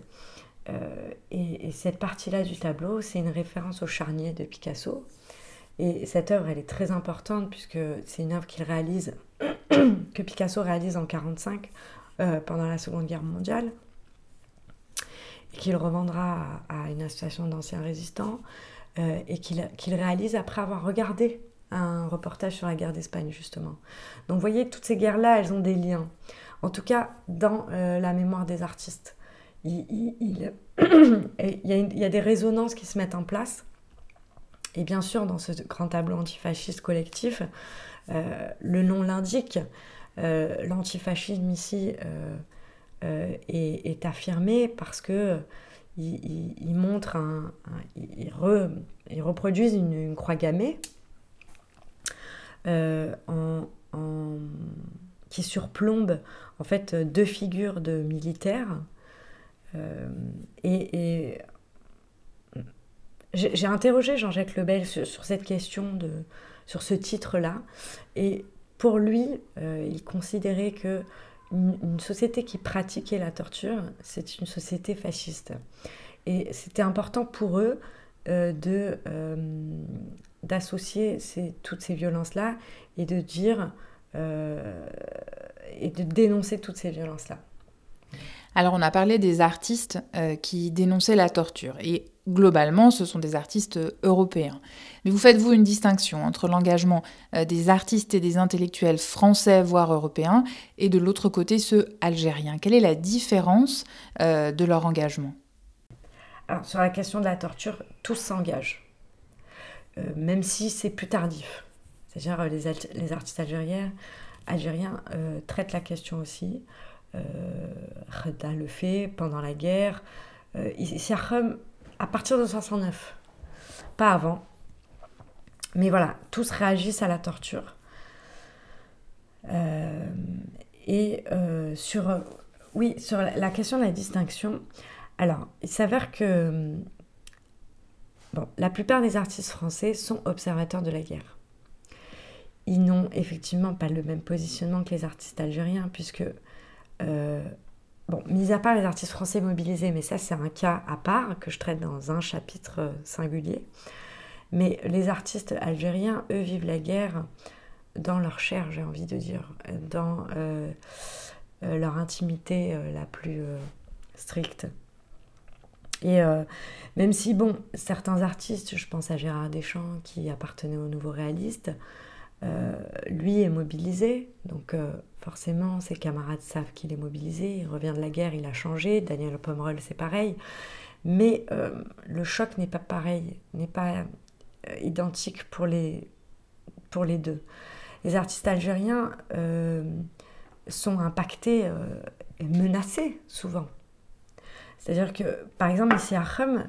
et, et, cette partie-là du tableau, c'est une référence au charnier de Picasso. Et cette œuvre, elle est très importante puisque c'est une œuvre qu'il réalise, [COUGHS] que Picasso réalise en 1945, euh, pendant la Seconde Guerre mondiale, qu'il revendra à, une association d'anciens résistants, euh, et qu'il réalise après avoir regardé un reportage sur la guerre d'Espagne, justement. Donc vous voyez, toutes ces guerres-là, elles ont des liens. En tout cas, dans euh, la mémoire des artistes. Il, [COUGHS] y a des résonances qui se mettent en place et bien sûr, dans ce grand tableau antifasciste collectif, euh, le nom l'indique, euh, l'antifascisme ici euh, est, affirmé parce que il, montre un, il, reproduisent une, croix gammée en, qui surplombe en fait deux figures de militaires et, et j'ai interrogé Jean-Jacques Lebel sur, cette question, de, sur ce titre-là. Et pour lui, euh, il considérait que une, société qui pratiquait la torture, c'est une société fasciste. Et c'était important pour eux euh, de euh, d'associer toutes ces violences-là et de dire et de dénoncer toutes ces violences-là. Alors on a parlé des artistes qui dénonçaient la torture et globalement, ce sont des artistes euh, européens. Mais vous faites-vous une distinction entre l'engagement euh, des artistes et des intellectuels français, voire européens, et de l'autre côté ceux algériens? Quelle est la différence euh, de leur engagement? Alors, sur la question de la torture, tous s'engagent, même si c'est plus tardif. C'est-à-dire les, les, artistes algériens, traitent la question aussi. Reda le fait pendant la guerre. À partir de 69, pas avant. Mais voilà, tous réagissent à la torture. Euh, et euh, sur, oui, sur la question de la distinction, alors, il s'avère que la plupart des artistes français sont observateurs de la guerre. Ils n'ont effectivement pas le même positionnement que les artistes algériens, puisque, euh, bon, mis à part les artistes français mobilisés, mais ça c'est un cas à part que je traite dans un chapitre singulier, mais les artistes algériens, eux, vivent la guerre dans leur chair, j'ai envie de dire, dans euh, euh, leur intimité euh, la plus stricte. Et même si, bon, certains artistes, je pense à Gérard Deschamps qui appartenait au nouveau réaliste, lui est mobilisé, donc forcément ses camarades savent qu'il est mobilisé, il revient de la guerre, il a changé, Daniel Pomerol c'est pareil, mais le choc n'est pas pareil, n'est pas identique pour les, pour les deux les artistes algériens euh, sont impactés euh, et menacés souvent. C'est-à-dire que, par exemple, ici à Rome,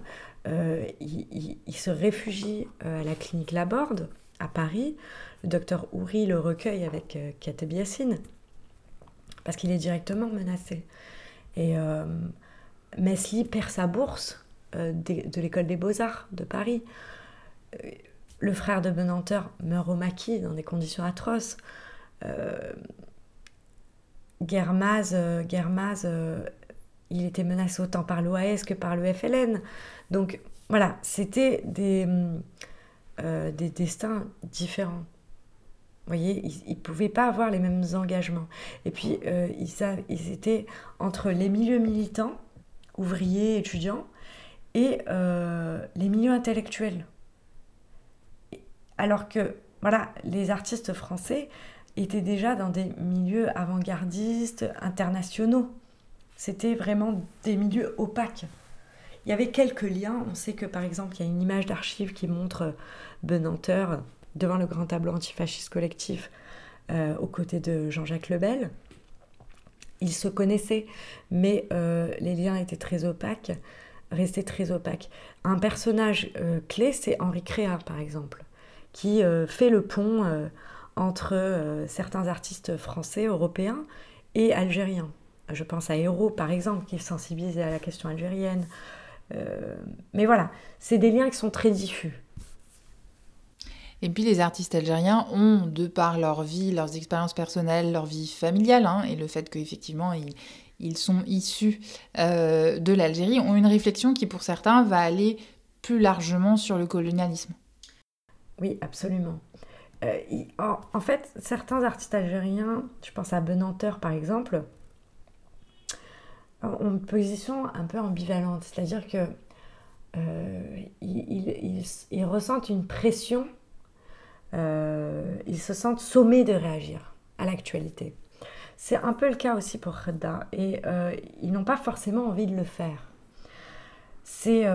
euh, il, se réfugie à la clinique Laborde, à Paris. Le docteur Houry le recueille avec Kateb Yassine, parce qu'il est directement menacé. Et Mesli perd sa bourse de l'école des beaux-arts de Paris le frère de Benanteur meurt au maquis dans des conditions atroces. Euh, Guermaz, euh, euh, il était menacé autant par l'OAS que par le FLN. Donc voilà, c'était des, des destins différents. Voyez, ils ne pouvaient pas avoir les mêmes engagements. Et puis, ils, ils, étaient entre les milieux militants, ouvriers, étudiants, et les milieux intellectuels. Alors que, voilà, les artistes français étaient déjà dans des milieux avant-gardistes, internationaux. C'était vraiment des milieux opaques. Il y avait quelques liens. On sait que, par exemple, il y a une image d'archive qui montre Benanteur devant le grand tableau antifasciste collectif euh, aux côtés de Jean-Jacques Lebel. Ils se connaissaient, mais euh, les liens étaient très opaques, restaient très opaques. Un personnage euh, clé, c'est Henri Créa, par exemple qui fait le pont entre certains artistes français, européens et algériens. Je pense à Héros, par exemple, qui sensibilise à la question algérienne. mais voilà, c'est des liens qui sont très diffus. Et puis les artistes algériens ont, de par leur vie, leurs expériences personnelles, leur vie familiale, hein, et le fait qu'effectivement ils, ils, sont issus de l'Algérie, ont une réflexion qui pour certains va aller plus largement sur le colonialisme. Oui, absolument. Euh, en, fait, certains artistes algériens, je pense à Benanteur par exemple, ont une position un peu ambivalente. C'est-à-dire que euh, ils, ressentent une pression, euh, ils se sentent sommés de réagir à l'actualité. C'est un peu le cas aussi pour Reda, et ils n'ont pas forcément envie de le faire. C'est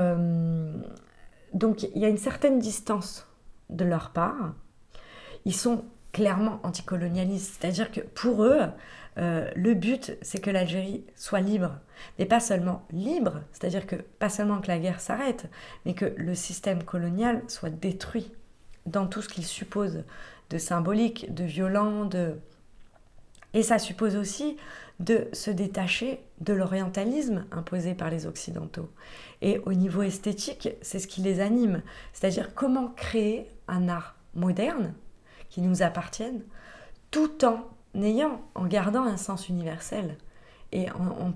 donc il y a une certaine distance de leur part. Ils sont clairement anticolonialistes, c'est-à-dire que pour eux, euh, le but, c'est que l'Algérie soit libre. Mais pas seulement libre, c'est-à-dire que pas seulement que la guerre s'arrête, mais que le système colonial soit détruit dans tout ce qu'il suppose de symbolique, de violent, de... Et ça suppose aussi de se détacher de l'orientalisme imposé par les Occidentaux. Et au niveau esthétique, c'est ce qui les anime, c'est-à-dire comment créer un art moderne qui nous appartienne, tout en ayant, en gardant un sens universel et en,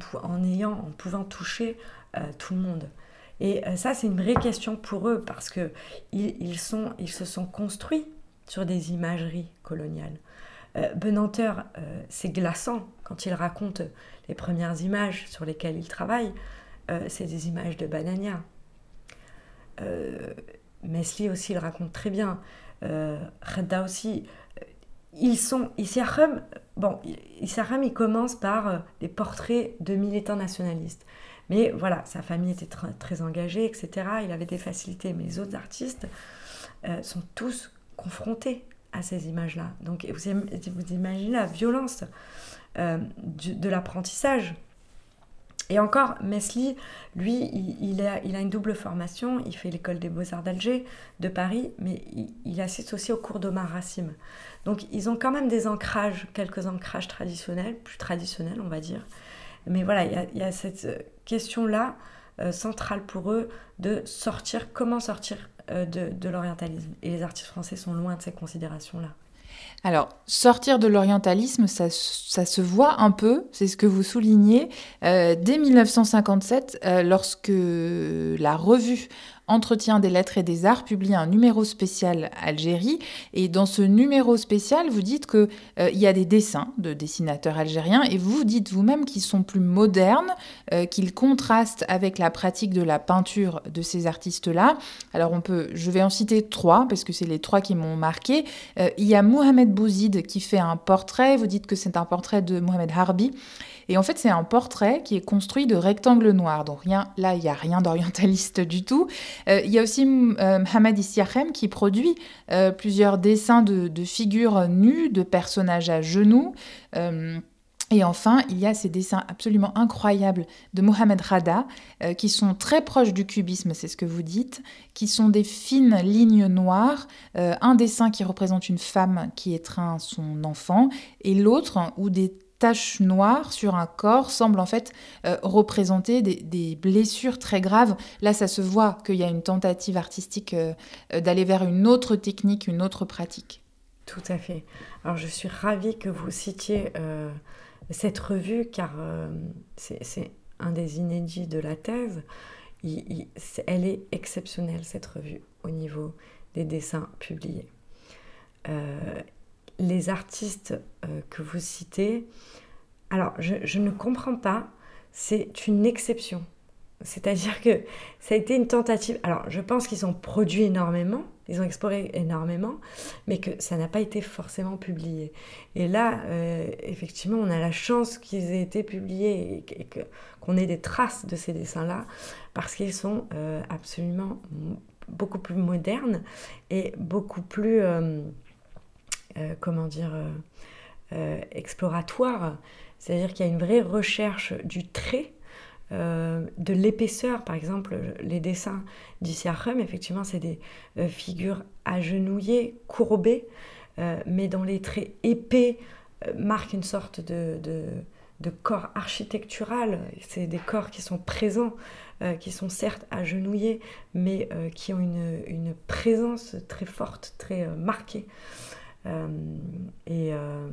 pouvant toucher euh, tout le monde. Et euh, ça, c'est une vraie question pour eux parce que ils, se sont construits sur des imageries coloniales. Euh, Benanteur, c'est glaçant quand il raconte les premières images sur lesquelles il travaille. c'est des images de Banania. Mesli aussi le raconte très bien. Euh, aussi. Euh, ils sont. Issacham, bon, il commence par euh, des portraits de militants nationalistes. Mais voilà, sa famille était très engagée, etc. Il avait des facilités. Mais les autres artistes euh, sont tous confrontés à ces images-là. Donc vous, imaginez la violence euh, de l'apprentissage. Et encore, Mesli, lui, il, a, une double formation. Il fait l'école des beaux-arts d'Alger, de Paris, mais il, assiste aussi au cours d'Omar Rassim. Donc ils ont quand même des ancrages, quelques ancrages traditionnels, plus traditionnels, on va dire. Mais voilà, il y a, cette question-là euh, centrale pour eux de sortir, comment sortir euh, de, l'orientalisme. Et les artistes français sont loin de ces considérations-là. Alors, sortir de l'orientalisme, ça, se voit un peu, c'est ce que vous soulignez, euh, dès 1957, euh, lorsque la revue Entretien des lettres et des arts publie un numéro spécial Algérie. Et dans ce numéro spécial, vous dites qu'il euh, y a des dessins de dessinateurs algériens et vous dites vous-même qu'ils sont plus modernes, euh, qu'ils contrastent avec la pratique de la peinture de ces artistes-là. Alors on peut, je vais en citer trois parce que c'est les trois qui m'ont marqué. Euh, il y a Mohamed Bouzid qui fait un portrait. Vous dites que c'est un portrait de Mohamed Harbi. Et en fait, c'est un portrait qui est construit de rectangles noirs. Donc rien, là, il n'y a rien d'orientaliste [LAUGHS] du tout. Euh, il y a aussi euh, Mohamed Issiachem qui produit euh, plusieurs dessins de, figures nues, de personnages à genoux. Et enfin, il y a ces dessins absolument incroyables de Mohamed Rada, qui sont très proches du cubisme, c'est ce que vous dites, qui sont des fines lignes noires, un dessin qui représente une femme qui étreint son enfant, et l'autre où des taches noires sur un corps semblent en fait euh, représenter des, blessures très graves. Là, ça se voit qu'il y a une tentative artistique euh, euh, d'aller vers une autre technique, une autre pratique. Tout à fait. Alors, je suis ravie que vous citiez cette revue car c'est un des inédits de la thèse. elle est exceptionnelle, cette revue, au niveau des dessins publiés les artistes euh, que vous citez, alors je, ne comprends pas, c'est une exception. C'est-à-dire que ça a été une tentative. Alors je pense qu'ils ont produit énormément, ils ont exploré énormément, mais que ça n'a pas été forcément publié. Et là, euh, effectivement, on a la chance qu'ils aient été publiés et, qu'on ait des traces de ces dessins-là, parce qu'ils sont euh, absolument beaucoup plus modernes et beaucoup plus... Euh, comment dire, euh, euh, exploratoire. C'est-à-dire qu'il y a une vraie recherche du trait, de l'épaisseur. Par exemple, les dessins d'Issiachem, effectivement, c'est des figures agenouillées, courbées, mais dont les traits épais marquent une sorte de, corps architectural. C'est des corps qui sont présents, qui sont certes agenouillés, mais qui ont une, présence très forte, très marquée. Euh, et, euh,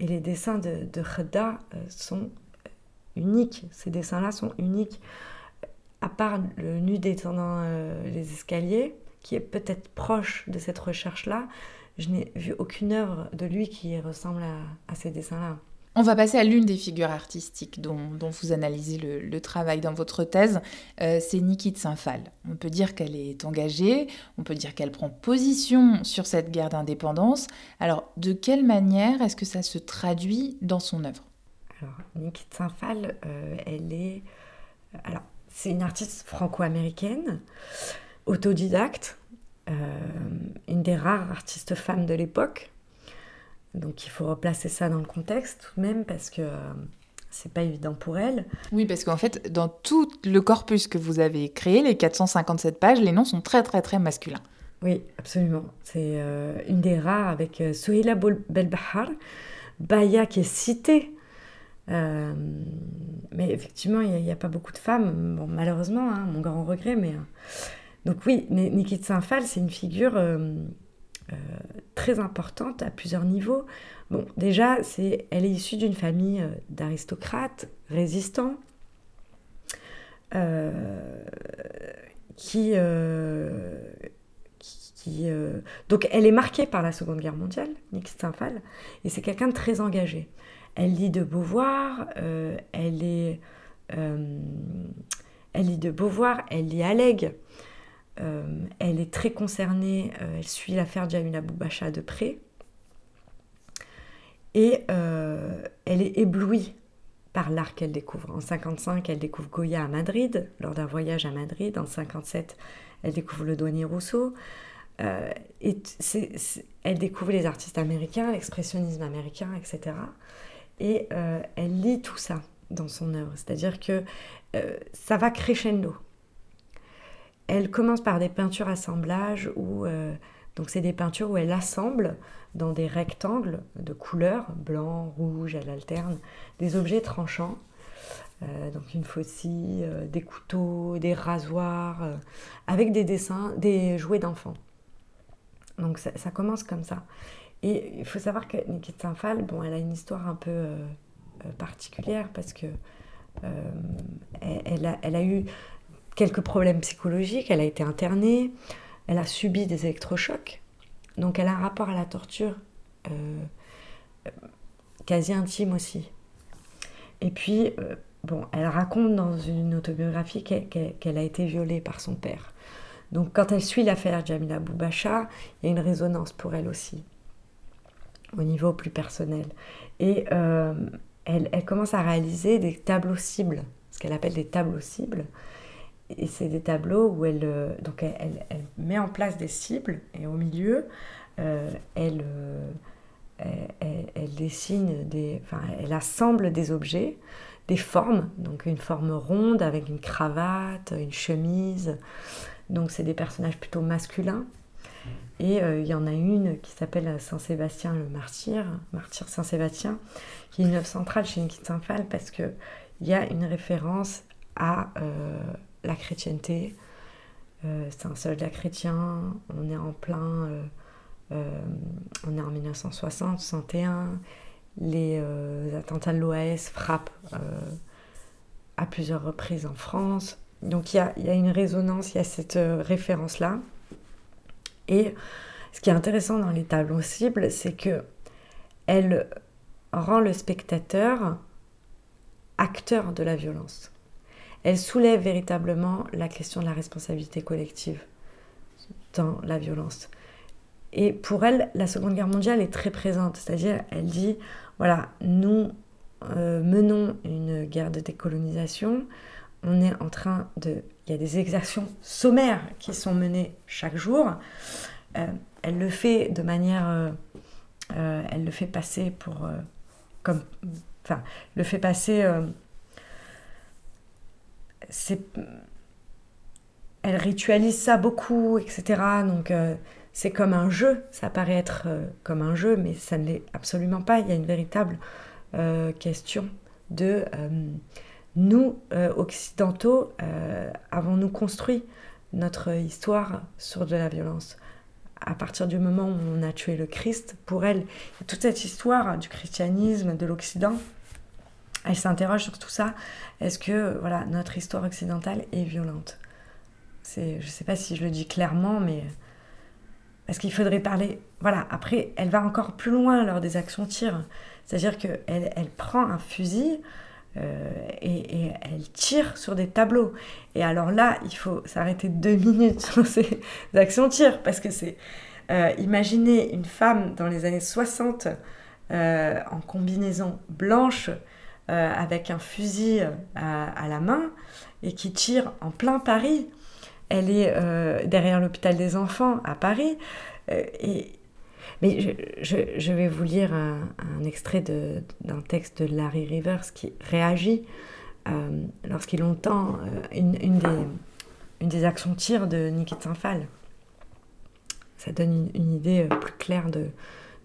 et, les dessins de, de euh, sont uniques. Ces dessins-là sont uniques. À part le nu descendant les escaliers, qui est peut-être proche de cette recherche-là, je n'ai vu aucune œuvre de lui qui ressemble à ces dessins-là. On va passer à l'une des figures artistiques dont, vous analysez le, travail dans votre thèse, euh, c'est Niki de Saint-Phal. On peut dire qu'elle est engagée, on peut dire qu'elle prend position sur cette guerre d'indépendance. Alors, de quelle manière est-ce que ça se traduit dans son œuvre? Alors, Niki de Saint-Phal, euh, elle est... Alors, c'est une artiste franco-américaine, autodidacte, euh, une des rares artistes femmes de l'époque. Donc il faut replacer ça dans le contexte tout de même parce que euh, c'est pas évident pour elle. Oui, parce qu'en fait, dans tout le corpus que vous avez créé, les 457 pages, les noms sont très très très masculins. Oui, absolument. C'est euh, une des rares avec euh, Souhila Belbahar, Baya qui est citée. mais effectivement, il n'y a, pas beaucoup de femmes, bon, malheureusement, hein, mon grand regret. Mais, donc oui, Nikit Saint-Phal, c'est une figure euh, très importante à plusieurs niveaux. Bon, déjà, c'est, elle est issue d'une famille euh, d'aristocrates résistants euh, qui, donc elle est marquée par la Seconde Guerre mondiale, Nix Saint-Phal, et c'est quelqu'un de très engagé. Elle lit de Beauvoir, elle est, elle lit de Beauvoir, elle lit Allègue. Euh, elle est très concernée, euh, elle suit l'affaire Jamila Boubacha de près. Et euh, elle est éblouie par l'art qu'elle découvre. En 55, elle découvre Goya à Madrid, lors d'un voyage à Madrid. En 57, elle découvre le douanier Rousseau. et elle découvre les artistes américains, l'expressionnisme américain, etc. Et elle lit tout ça dans son œuvre. C'est-à-dire que ça va crescendo. Elle commence par des peintures assemblages où donc c'est des peintures où elle assemble dans des rectangles de couleurs, blanc, rouge, elle alterne, des objets tranchants. Euh, donc une faucille, euh, des couteaux, des rasoirs, euh, avec des dessins, des jouets d'enfants. Donc ça, commence comme ça. Et il faut savoir que Nikita Fall, bon, elle a une histoire un peu particulière parce que elle, a, eu quelques problèmes psychologiques, elle a été internée, elle a subi des électrochocs, donc elle a un rapport à la torture euh, quasi intime aussi. Et puis, euh, bon, elle raconte dans une autobiographie qu'elle a été violée par son père. Donc quand elle suit l'affaire Jamila Boubacha, il y a une résonance pour elle aussi, au niveau plus personnel. Et euh, elle, elle, commence à réaliser des tableaux cibles, ce qu'elle appelle des tableaux cibles, et c'est des tableaux où elle, euh, donc elle, elle, met en place des cibles et au milieu, euh, elle, euh, elle, elle, dessine des, elle assemble des objets, des formes, donc une forme ronde avec une cravate, une chemise. Donc c'est des personnages plutôt masculins. Et il y en a une qui s'appelle Saint-Sébastien le martyr, martyr Saint-Sébastien, qui est une œuvre centrale chez Nikit Saint-Phal parce qu'il y a une référence à la chrétienté. Euh, c'est un soldat chrétien, on est en plein, euh, euh, on est en 1960, 61, les attentats de l'OAS frappent à plusieurs reprises en France. Donc il y a, y a, une résonance, il y a cette référence-là. Et ce qui est intéressant dans les tableaux cibles, c'est que elle rend le spectateur acteur de la violence elle soulève véritablement la question de la responsabilité collective dans la violence. Et pour elle, la Seconde Guerre mondiale est très présente, c'est-à-dire elle dit, voilà, nous euh, menons une guerre de décolonisation, on est en train de... Il y a des exactions sommaires qui sont menées chaque jour. Euh, elle le fait de manière... Euh, elle le fait passer pour... comme... Enfin, le fait passer elle ritualise ça beaucoup, etc. Donc euh, c'est comme un jeu, ça paraît être euh, comme un jeu, mais ça ne l'est absolument pas. Il y a une véritable euh, question de nous, occidentaux, avons-nous construit notre histoire sur de la violence? À partir du moment où on a tué le Christ, pour elle, toute cette histoire du christianisme, de l'Occident, elle s'interroge sur tout ça. Est-ce que voilà, notre histoire occidentale est violente? Je ne sais pas si je le dis clairement, mais parce qu'il faudrait parler? Voilà, après, elle va encore plus loin lors des actions tir. C'est-à-dire qu'elle elle prend un fusil euh, et, elle tire sur des tableaux. Et alors là, il faut s'arrêter deux [LAUGHS] minutes sur ces actions tir parce que c'est. Euh, imaginez une femme dans les années 60 euh, en combinaison blanche euh, avec un fusil euh, à, la main et qui tire en plein Paris. Elle est euh, derrière l'hôpital des enfants à Paris. mais je, vais vous lire un, extrait d'un texte de Larry Rivers qui réagit lorsqu'il entend une, des, actions tir de Nikita Saint-Phal. Ça donne une, idée plus claire de,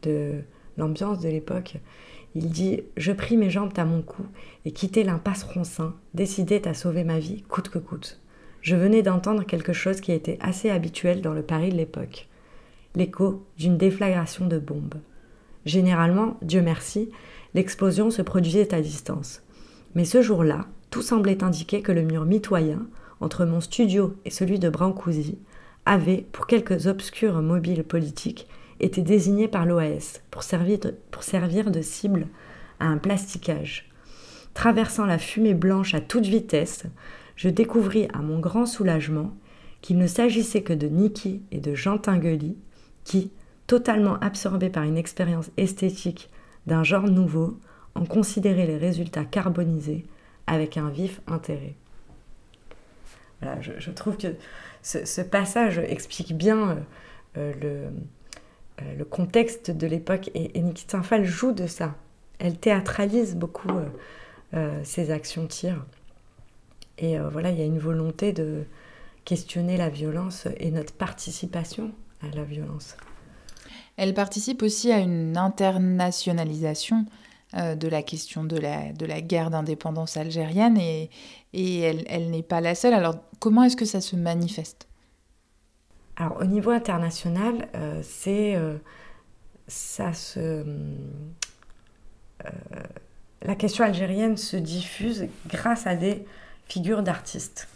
de l'ambiance de l'époque. Il dit Je pris mes jambes à mon cou et quittai l'impasse Roncin, décidé à sauver ma vie, coûte que coûte. Je venais d'entendre quelque chose qui était assez habituel dans le Paris de l'époque l'écho d'une déflagration de bombes. Généralement, Dieu merci, l'explosion se produisait à distance. Mais ce jour-là, tout semblait indiquer que le mur mitoyen, entre mon studio et celui de Brancusi, avait, pour quelques obscurs mobiles politiques, était désigné par l'OAS pour servir, de, pour servir de cible à un plasticage. Traversant la fumée blanche à toute vitesse, je découvris à mon grand soulagement qu'il ne s'agissait que de Niki et de Jean Tinguely qui, totalement absorbés par une expérience esthétique d'un genre nouveau, en considéraient les résultats carbonisés avec un vif intérêt. Je, trouve que ce, passage explique bien euh, le, le, contexte de l'époque et, et Nikita joue de ça. Elle théâtralise beaucoup ses actions tir. Et voilà, il y a une volonté de questionner la violence et notre participation à la violence. Elle participe aussi à une internationalisation euh, de la question de la, de la guerre d'indépendance algérienne et, et elle n'est pas la seule. Alors comment est-ce que ça se manifeste? Alors au niveau international, euh, c'est euh, ça se la question algérienne se diffuse grâce à des figures d'artistes.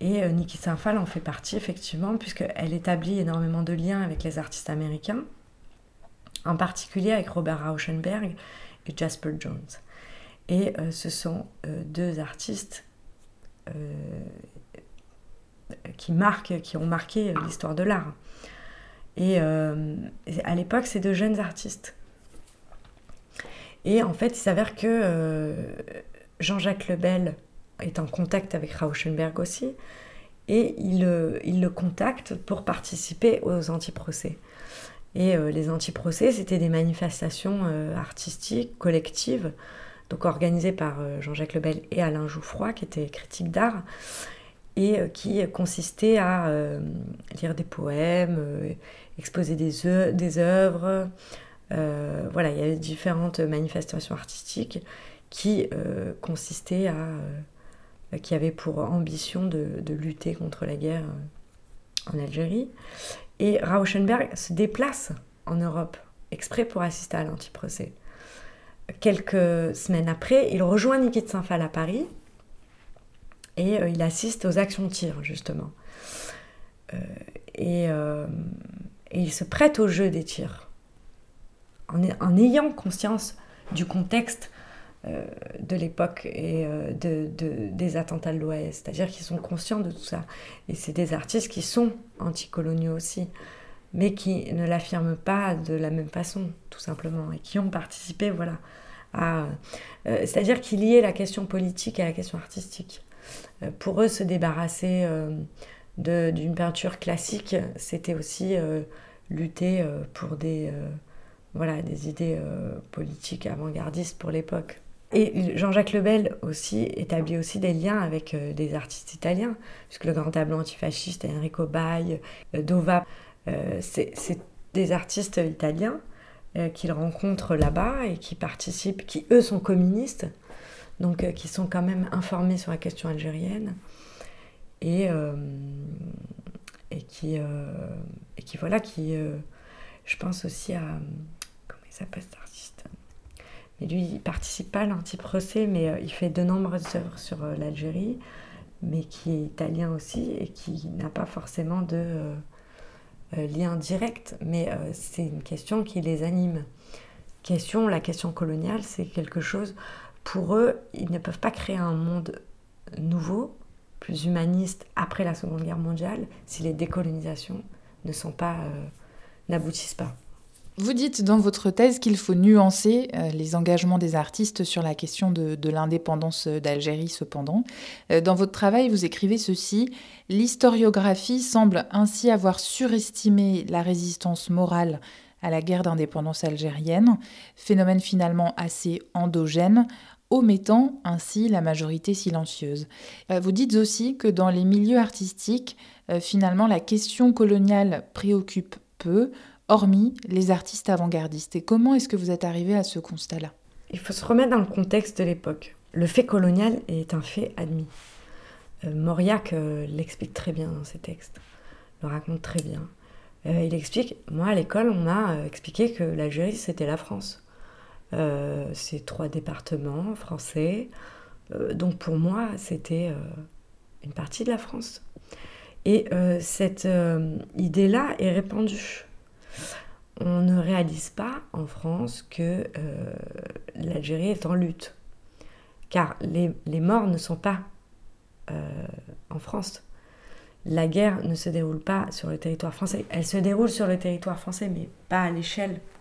Et euh, Nikki Sinfal en fait partie, effectivement, puisqu'elle établit énormément de liens avec les artistes américains, en particulier avec Robert Rauschenberg et Jasper Jones. Et euh, ce sont euh, deux artistes qui, marquent, qui ont marqué l'histoire de l'art. Et à l'époque, c'est de jeunes artistes. Et en fait, il s'avère que Jean-Jacques Lebel, est en contact avec Rauschenberg aussi, et il, il le contacte pour participer aux anti-procès. Et euh, les anti-procès, c'était des manifestations euh, artistiques, collectives, donc organisées par euh, Jean-Jacques Lebel et Alain Jouffroy, qui étaient critiques d'art, et qui consistaient à lire des poèmes, exposer des, œuvres. voilà, il y avait différentes manifestations artistiques qui consistaient à euh, qui avait pour ambition de, lutter contre la guerre euh, en Algérie. Et Rauschenberg se déplace en Europe, exprès pour assister à l'anti-procès. Quelques semaines après, il rejoint Nikit Sinfal à Paris et euh, il assiste aux actions tir, justement. et, il se prête au jeu des tirs, en, ayant conscience du contexte euh, de l'époque et euh, de, des attentats de l'Ouest. C'est-à-dire qu'ils sont conscients de tout ça. Et c'est des artistes qui sont anticoloniaux aussi, mais qui ne l'affirment pas de la même façon, tout simplement, et qui ont participé, voilà. Euh, c'est-à-dire qu'ils liaient la question politique à la question artistique. Pour eux, se débarrasser d'une peinture classique, c'était aussi lutter pour des, voilà, des idées politiques avant-gardistes pour l'époque. Et Jean-Jacques Lebel aussi établit aussi des liens avec euh, des artistes italiens, puisque le grand tableau antifasciste, Enrico Baille, euh, Dova, euh, c'est des artistes italiens qu'il rencontre là-bas et qui participent, qui eux sont communistes, donc qui sont quand même informés sur la question algérienne. Et, et, qui, et qui, voilà, qui, je pense aussi à, comment il s'appelle cet artiste? Mais lui, il participe pas à l'anti-procès, mais euh, il fait de nombreuses œuvres sur euh, l'Algérie, mais qui est italien aussi et qui n'a pas forcément de euh, lien direct, mais c'est une question qui les anime. Question, la question coloniale, c'est quelque chose, pour eux, ils ne peuvent pas créer un monde nouveau, plus humaniste après la Seconde Guerre mondiale, si les décolonisations ne sont pas, n'aboutissent pas. Vous dites dans votre thèse qu'il faut nuancer euh, les engagements des artistes sur la question de, l'indépendance d'Algérie cependant. Euh, dans votre travail, vous écrivez ceci, L'historiographie semble ainsi avoir surestimé la résistance morale à la guerre d'indépendance algérienne, phénomène finalement assez endogène, omettant ainsi la majorité silencieuse. Euh, vous dites aussi que dans les milieux artistiques, finalement la question coloniale préoccupe peu, hormis les artistes avant-gardistes. Et comment est-ce que vous êtes arrivé à ce constat-là? Il faut se remettre dans le contexte de l'époque. Le fait colonial est un fait admis. Euh, Mauriac euh, l'explique très bien dans ses textes, le raconte très bien. Euh, il explique, moi à l'école, on m'a expliqué que l'Algérie c'était la France. C'est trois départements français. donc pour moi, c'était une partie de la France. Et cette idée-là est répandue on ne réalise pas en France que euh, l'Algérie est en lutte. Car les, morts ne sont pas euh, en France. La guerre ne se déroule pas sur le territoire français. Elle se déroule sur le territoire français, mais pas à l'échelle, euh,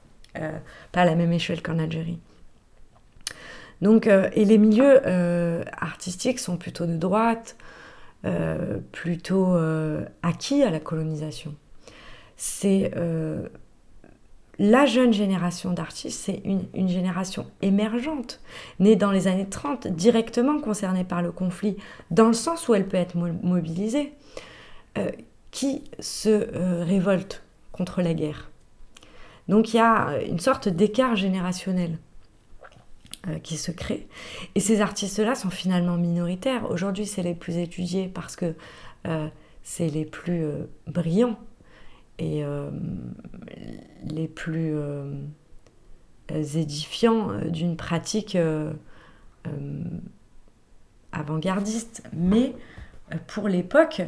pas à la même échelle qu'en Algérie. Donc, et les milieux artistiques sont plutôt de droite, plutôt acquis à la colonisation. c'est la jeune génération d'artistes, c'est une, génération émergente, née dans les années 30, directement concernée par le conflit, dans le sens où elle peut être mobilisée, euh, qui se euh, révolte contre la guerre. Donc il y a une sorte d'écart générationnel euh, qui se crée. Et ces artistes-là sont finalement minoritaires. Aujourd'hui, c'est les plus étudiés parce que c'est les plus brillants et euh, les plus euh, édifiants euh, d'une pratique avant-gardiste. Mais pour l'époque,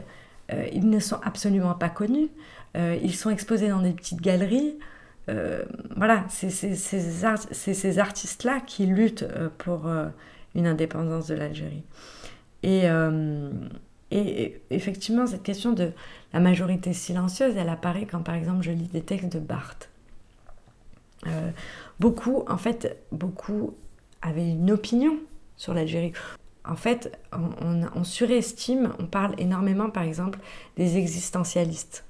ils ne sont absolument pas connus. ils sont exposés dans des petites galeries. Voilà, c'est ces artistes-là qui luttent pour une indépendance de l'Algérie. Et, effectivement, cette question de la majorité silencieuse, elle apparaît quand par exemple je lis des textes de Barthes. Euh, beaucoup, en fait, beaucoup avaient une opinion sur l'Algérie. En fait, on, surestime, on parle énormément par exemple des existentialistes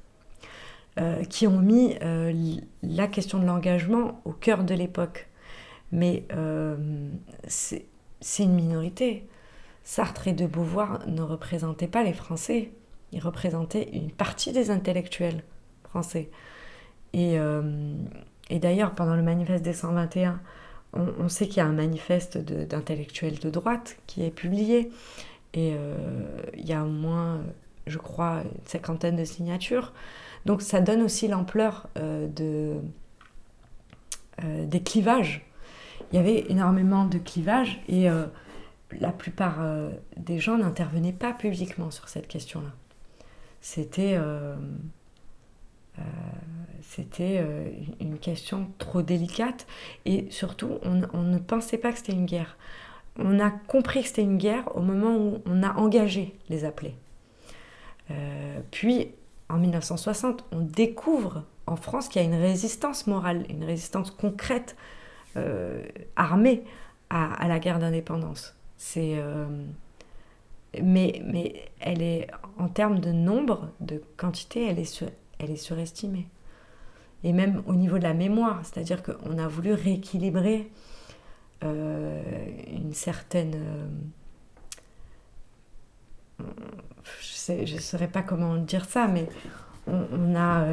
euh, qui ont mis euh, la question de l'engagement au cœur de l'époque. Mais c'est une minorité. Sartre et de Beauvoir ne représentaient pas les Français, ils représentaient une partie des intellectuels français. Et, euh, d'ailleurs, pendant le manifeste des 121, on, sait qu'il y a un manifeste d'intellectuels de, droite qui est publié. Et euh, il y a au moins, je crois, une cinquantaine de signatures. Donc ça donne aussi l'ampleur euh, de, des clivages. Il y avait énormément de clivages et la plupart euh, des gens n'intervenaient pas publiquement sur cette question-là. C'était euh, euh, c'était une question trop délicate et surtout on, ne pensait pas que c'était une guerre. On a compris que c'était une guerre au moment où on a engagé les appelés. puis en 1960, on découvre en France qu'il y a une résistance morale, une résistance concrète, armée à la guerre d'indépendance. C'est, euh, mais, mais elle est, en termes de nombre, de quantité, elle est, elle est surestimée. Et même au niveau de la mémoire, c'est-à-dire qu'on a voulu rééquilibrer euh, une certaine... Euh, je ne saurais pas comment dire ça, mais on, a...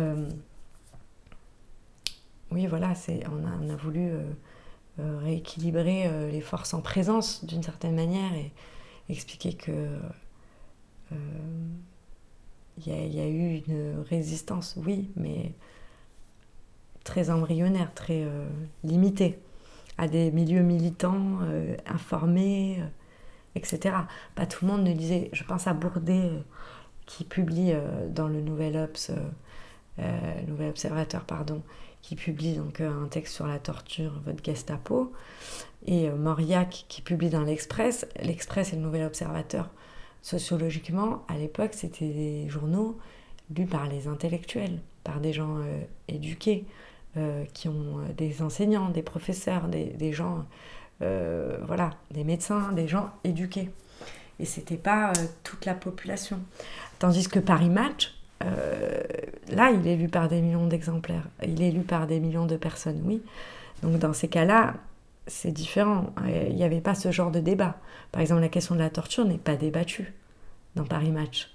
oui, voilà, c'est, on, a, voulu euh, rééquilibrer euh, les forces en présence d'une certaine manière et expliquer que il euh, y, a eu une résistance, oui, mais très embryonnaire, très limitée à des milieux militants, informés, etc. Pas tout le monde ne lisait. Je pense à Bourdet qui publie dans le Nouvel Obs, Nouvel Observateur, pardon, qui publie donc euh, un texte sur la torture, votre Gestapo, et euh, Mauriac qui publie dans l'Express. L'Express est le Nouvel Observateur. Sociologiquement, à l'époque, c'était des journaux lus par les intellectuels, par des gens euh, éduqués, qui ont des enseignants, des professeurs, des, gens, voilà, des médecins, des gens éduqués. Et c'était pas toute la population. Tandis que Paris Match, euh, là, il est lu par des millions d'exemplaires. Il est lu par des millions de personnes, oui. Donc dans ces cas-là, c'est différent. Il n'y avait pas ce genre de débat. Par exemple, la question de la torture n'est pas débattue dans Paris Match.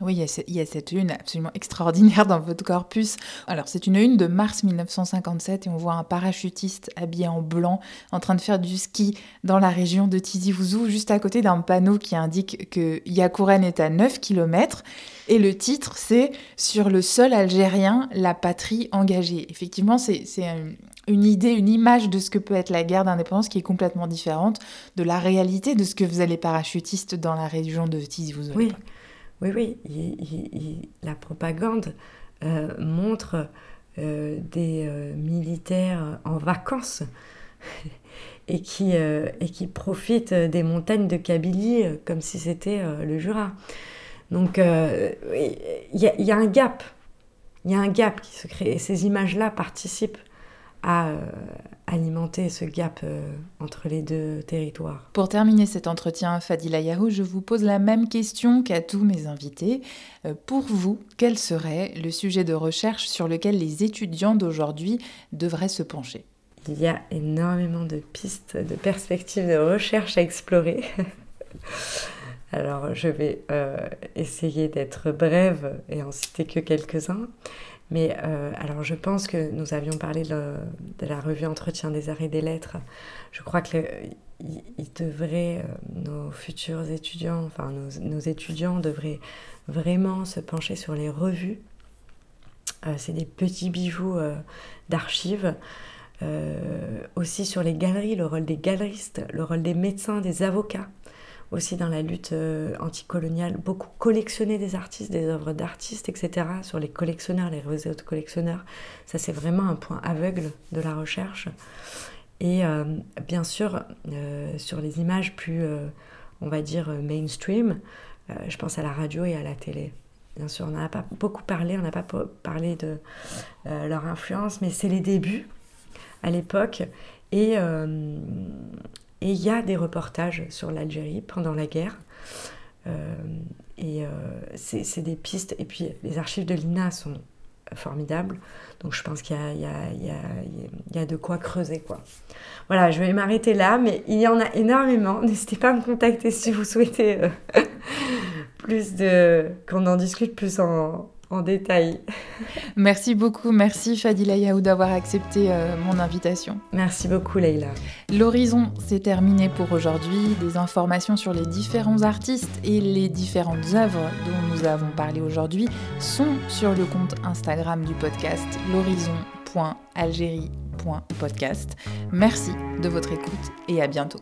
Oui, il y, a cette une absolument extraordinaire dans votre corpus. Alors, c'est une une de mars 1957 et on voit un parachutiste habillé en blanc en train de faire du ski dans la région de Tizi Ouzou, juste à côté d'un panneau qui indique que Yakouren est à 9 km. Et le titre, c'est Sur le sol algérien, la patrie engagée. Effectivement, c'est une idée, une image de ce que peut être la guerre d'indépendance qui est complètement différente de la réalité de ce que faisaient les parachutistes dans la région de Tizi Ouzou. Oui. Oui, oui, la propagande euh, montre euh, des euh, militaires en vacances [LAUGHS] et qui, et qui profitent des montagnes de Kabylie comme si c'était le Jura. Donc il y, a un gap, il y a un gap qui se crée et ces images-là participent à alimenter ce gap entre les deux territoires. Pour terminer cet entretien, Fadila Yahou, je vous pose la même question qu'à tous mes invités. pour vous, quel serait le sujet de recherche sur lequel les étudiants d'aujourd'hui devraient se pencher? Il y a énormément de pistes, de perspectives de recherche à explorer. [LAUGHS] Alors, je vais euh, essayer d'être brève et en citer que quelques-uns. Mais euh, alors, je pense que nous avions parlé de, la revue Entretien des arts et des lettres. Je crois que devrait, euh, nos futurs étudiants, enfin nos, étudiants devraient vraiment se pencher sur les revues. C'est des petits bijoux d'archives. aussi sur les galeries, le rôle des galeristes, le rôle des médecins, des avocats aussi dans la lutte euh, anticoloniale, beaucoup collectionner des artistes, des œuvres d'artistes, etc. Sur les collectionneurs, les réseaux de collectionneurs, ça c'est vraiment un point aveugle de la recherche. Et euh, bien sûr, euh, sur les images plus, on va dire, mainstream, je pense à la radio et à la télé. Bien sûr, on n'a pas beaucoup parlé, on n'a pas parlé de leur influence, mais c'est les débuts à l'époque. Et, et il y a des reportages sur l'Algérie pendant la guerre. Euh, et euh, c'est des pistes. Et puis les archives de l'INA sont formidables. Donc je pense qu'il y, a de quoi creuser. Voilà, je vais m'arrêter là, mais il y en a énormément. [LAUGHS] N'hésitez pas à me contacter si vous souhaitez euh, [LAUGHS] plus de qu'on en discute plus en, en détail. Merci beaucoup, merci Fadila Yaou d'avoir accepté euh, mon invitation. Merci beaucoup Leïla. L'horizon, c'est terminé pour aujourd'hui. Des informations sur les différents artistes et les différentes œuvres dont nous avons parlé aujourd'hui sont sur le compte Instagram du podcast l'horizon.algérie.podcast. Merci de votre écoute et à bientôt.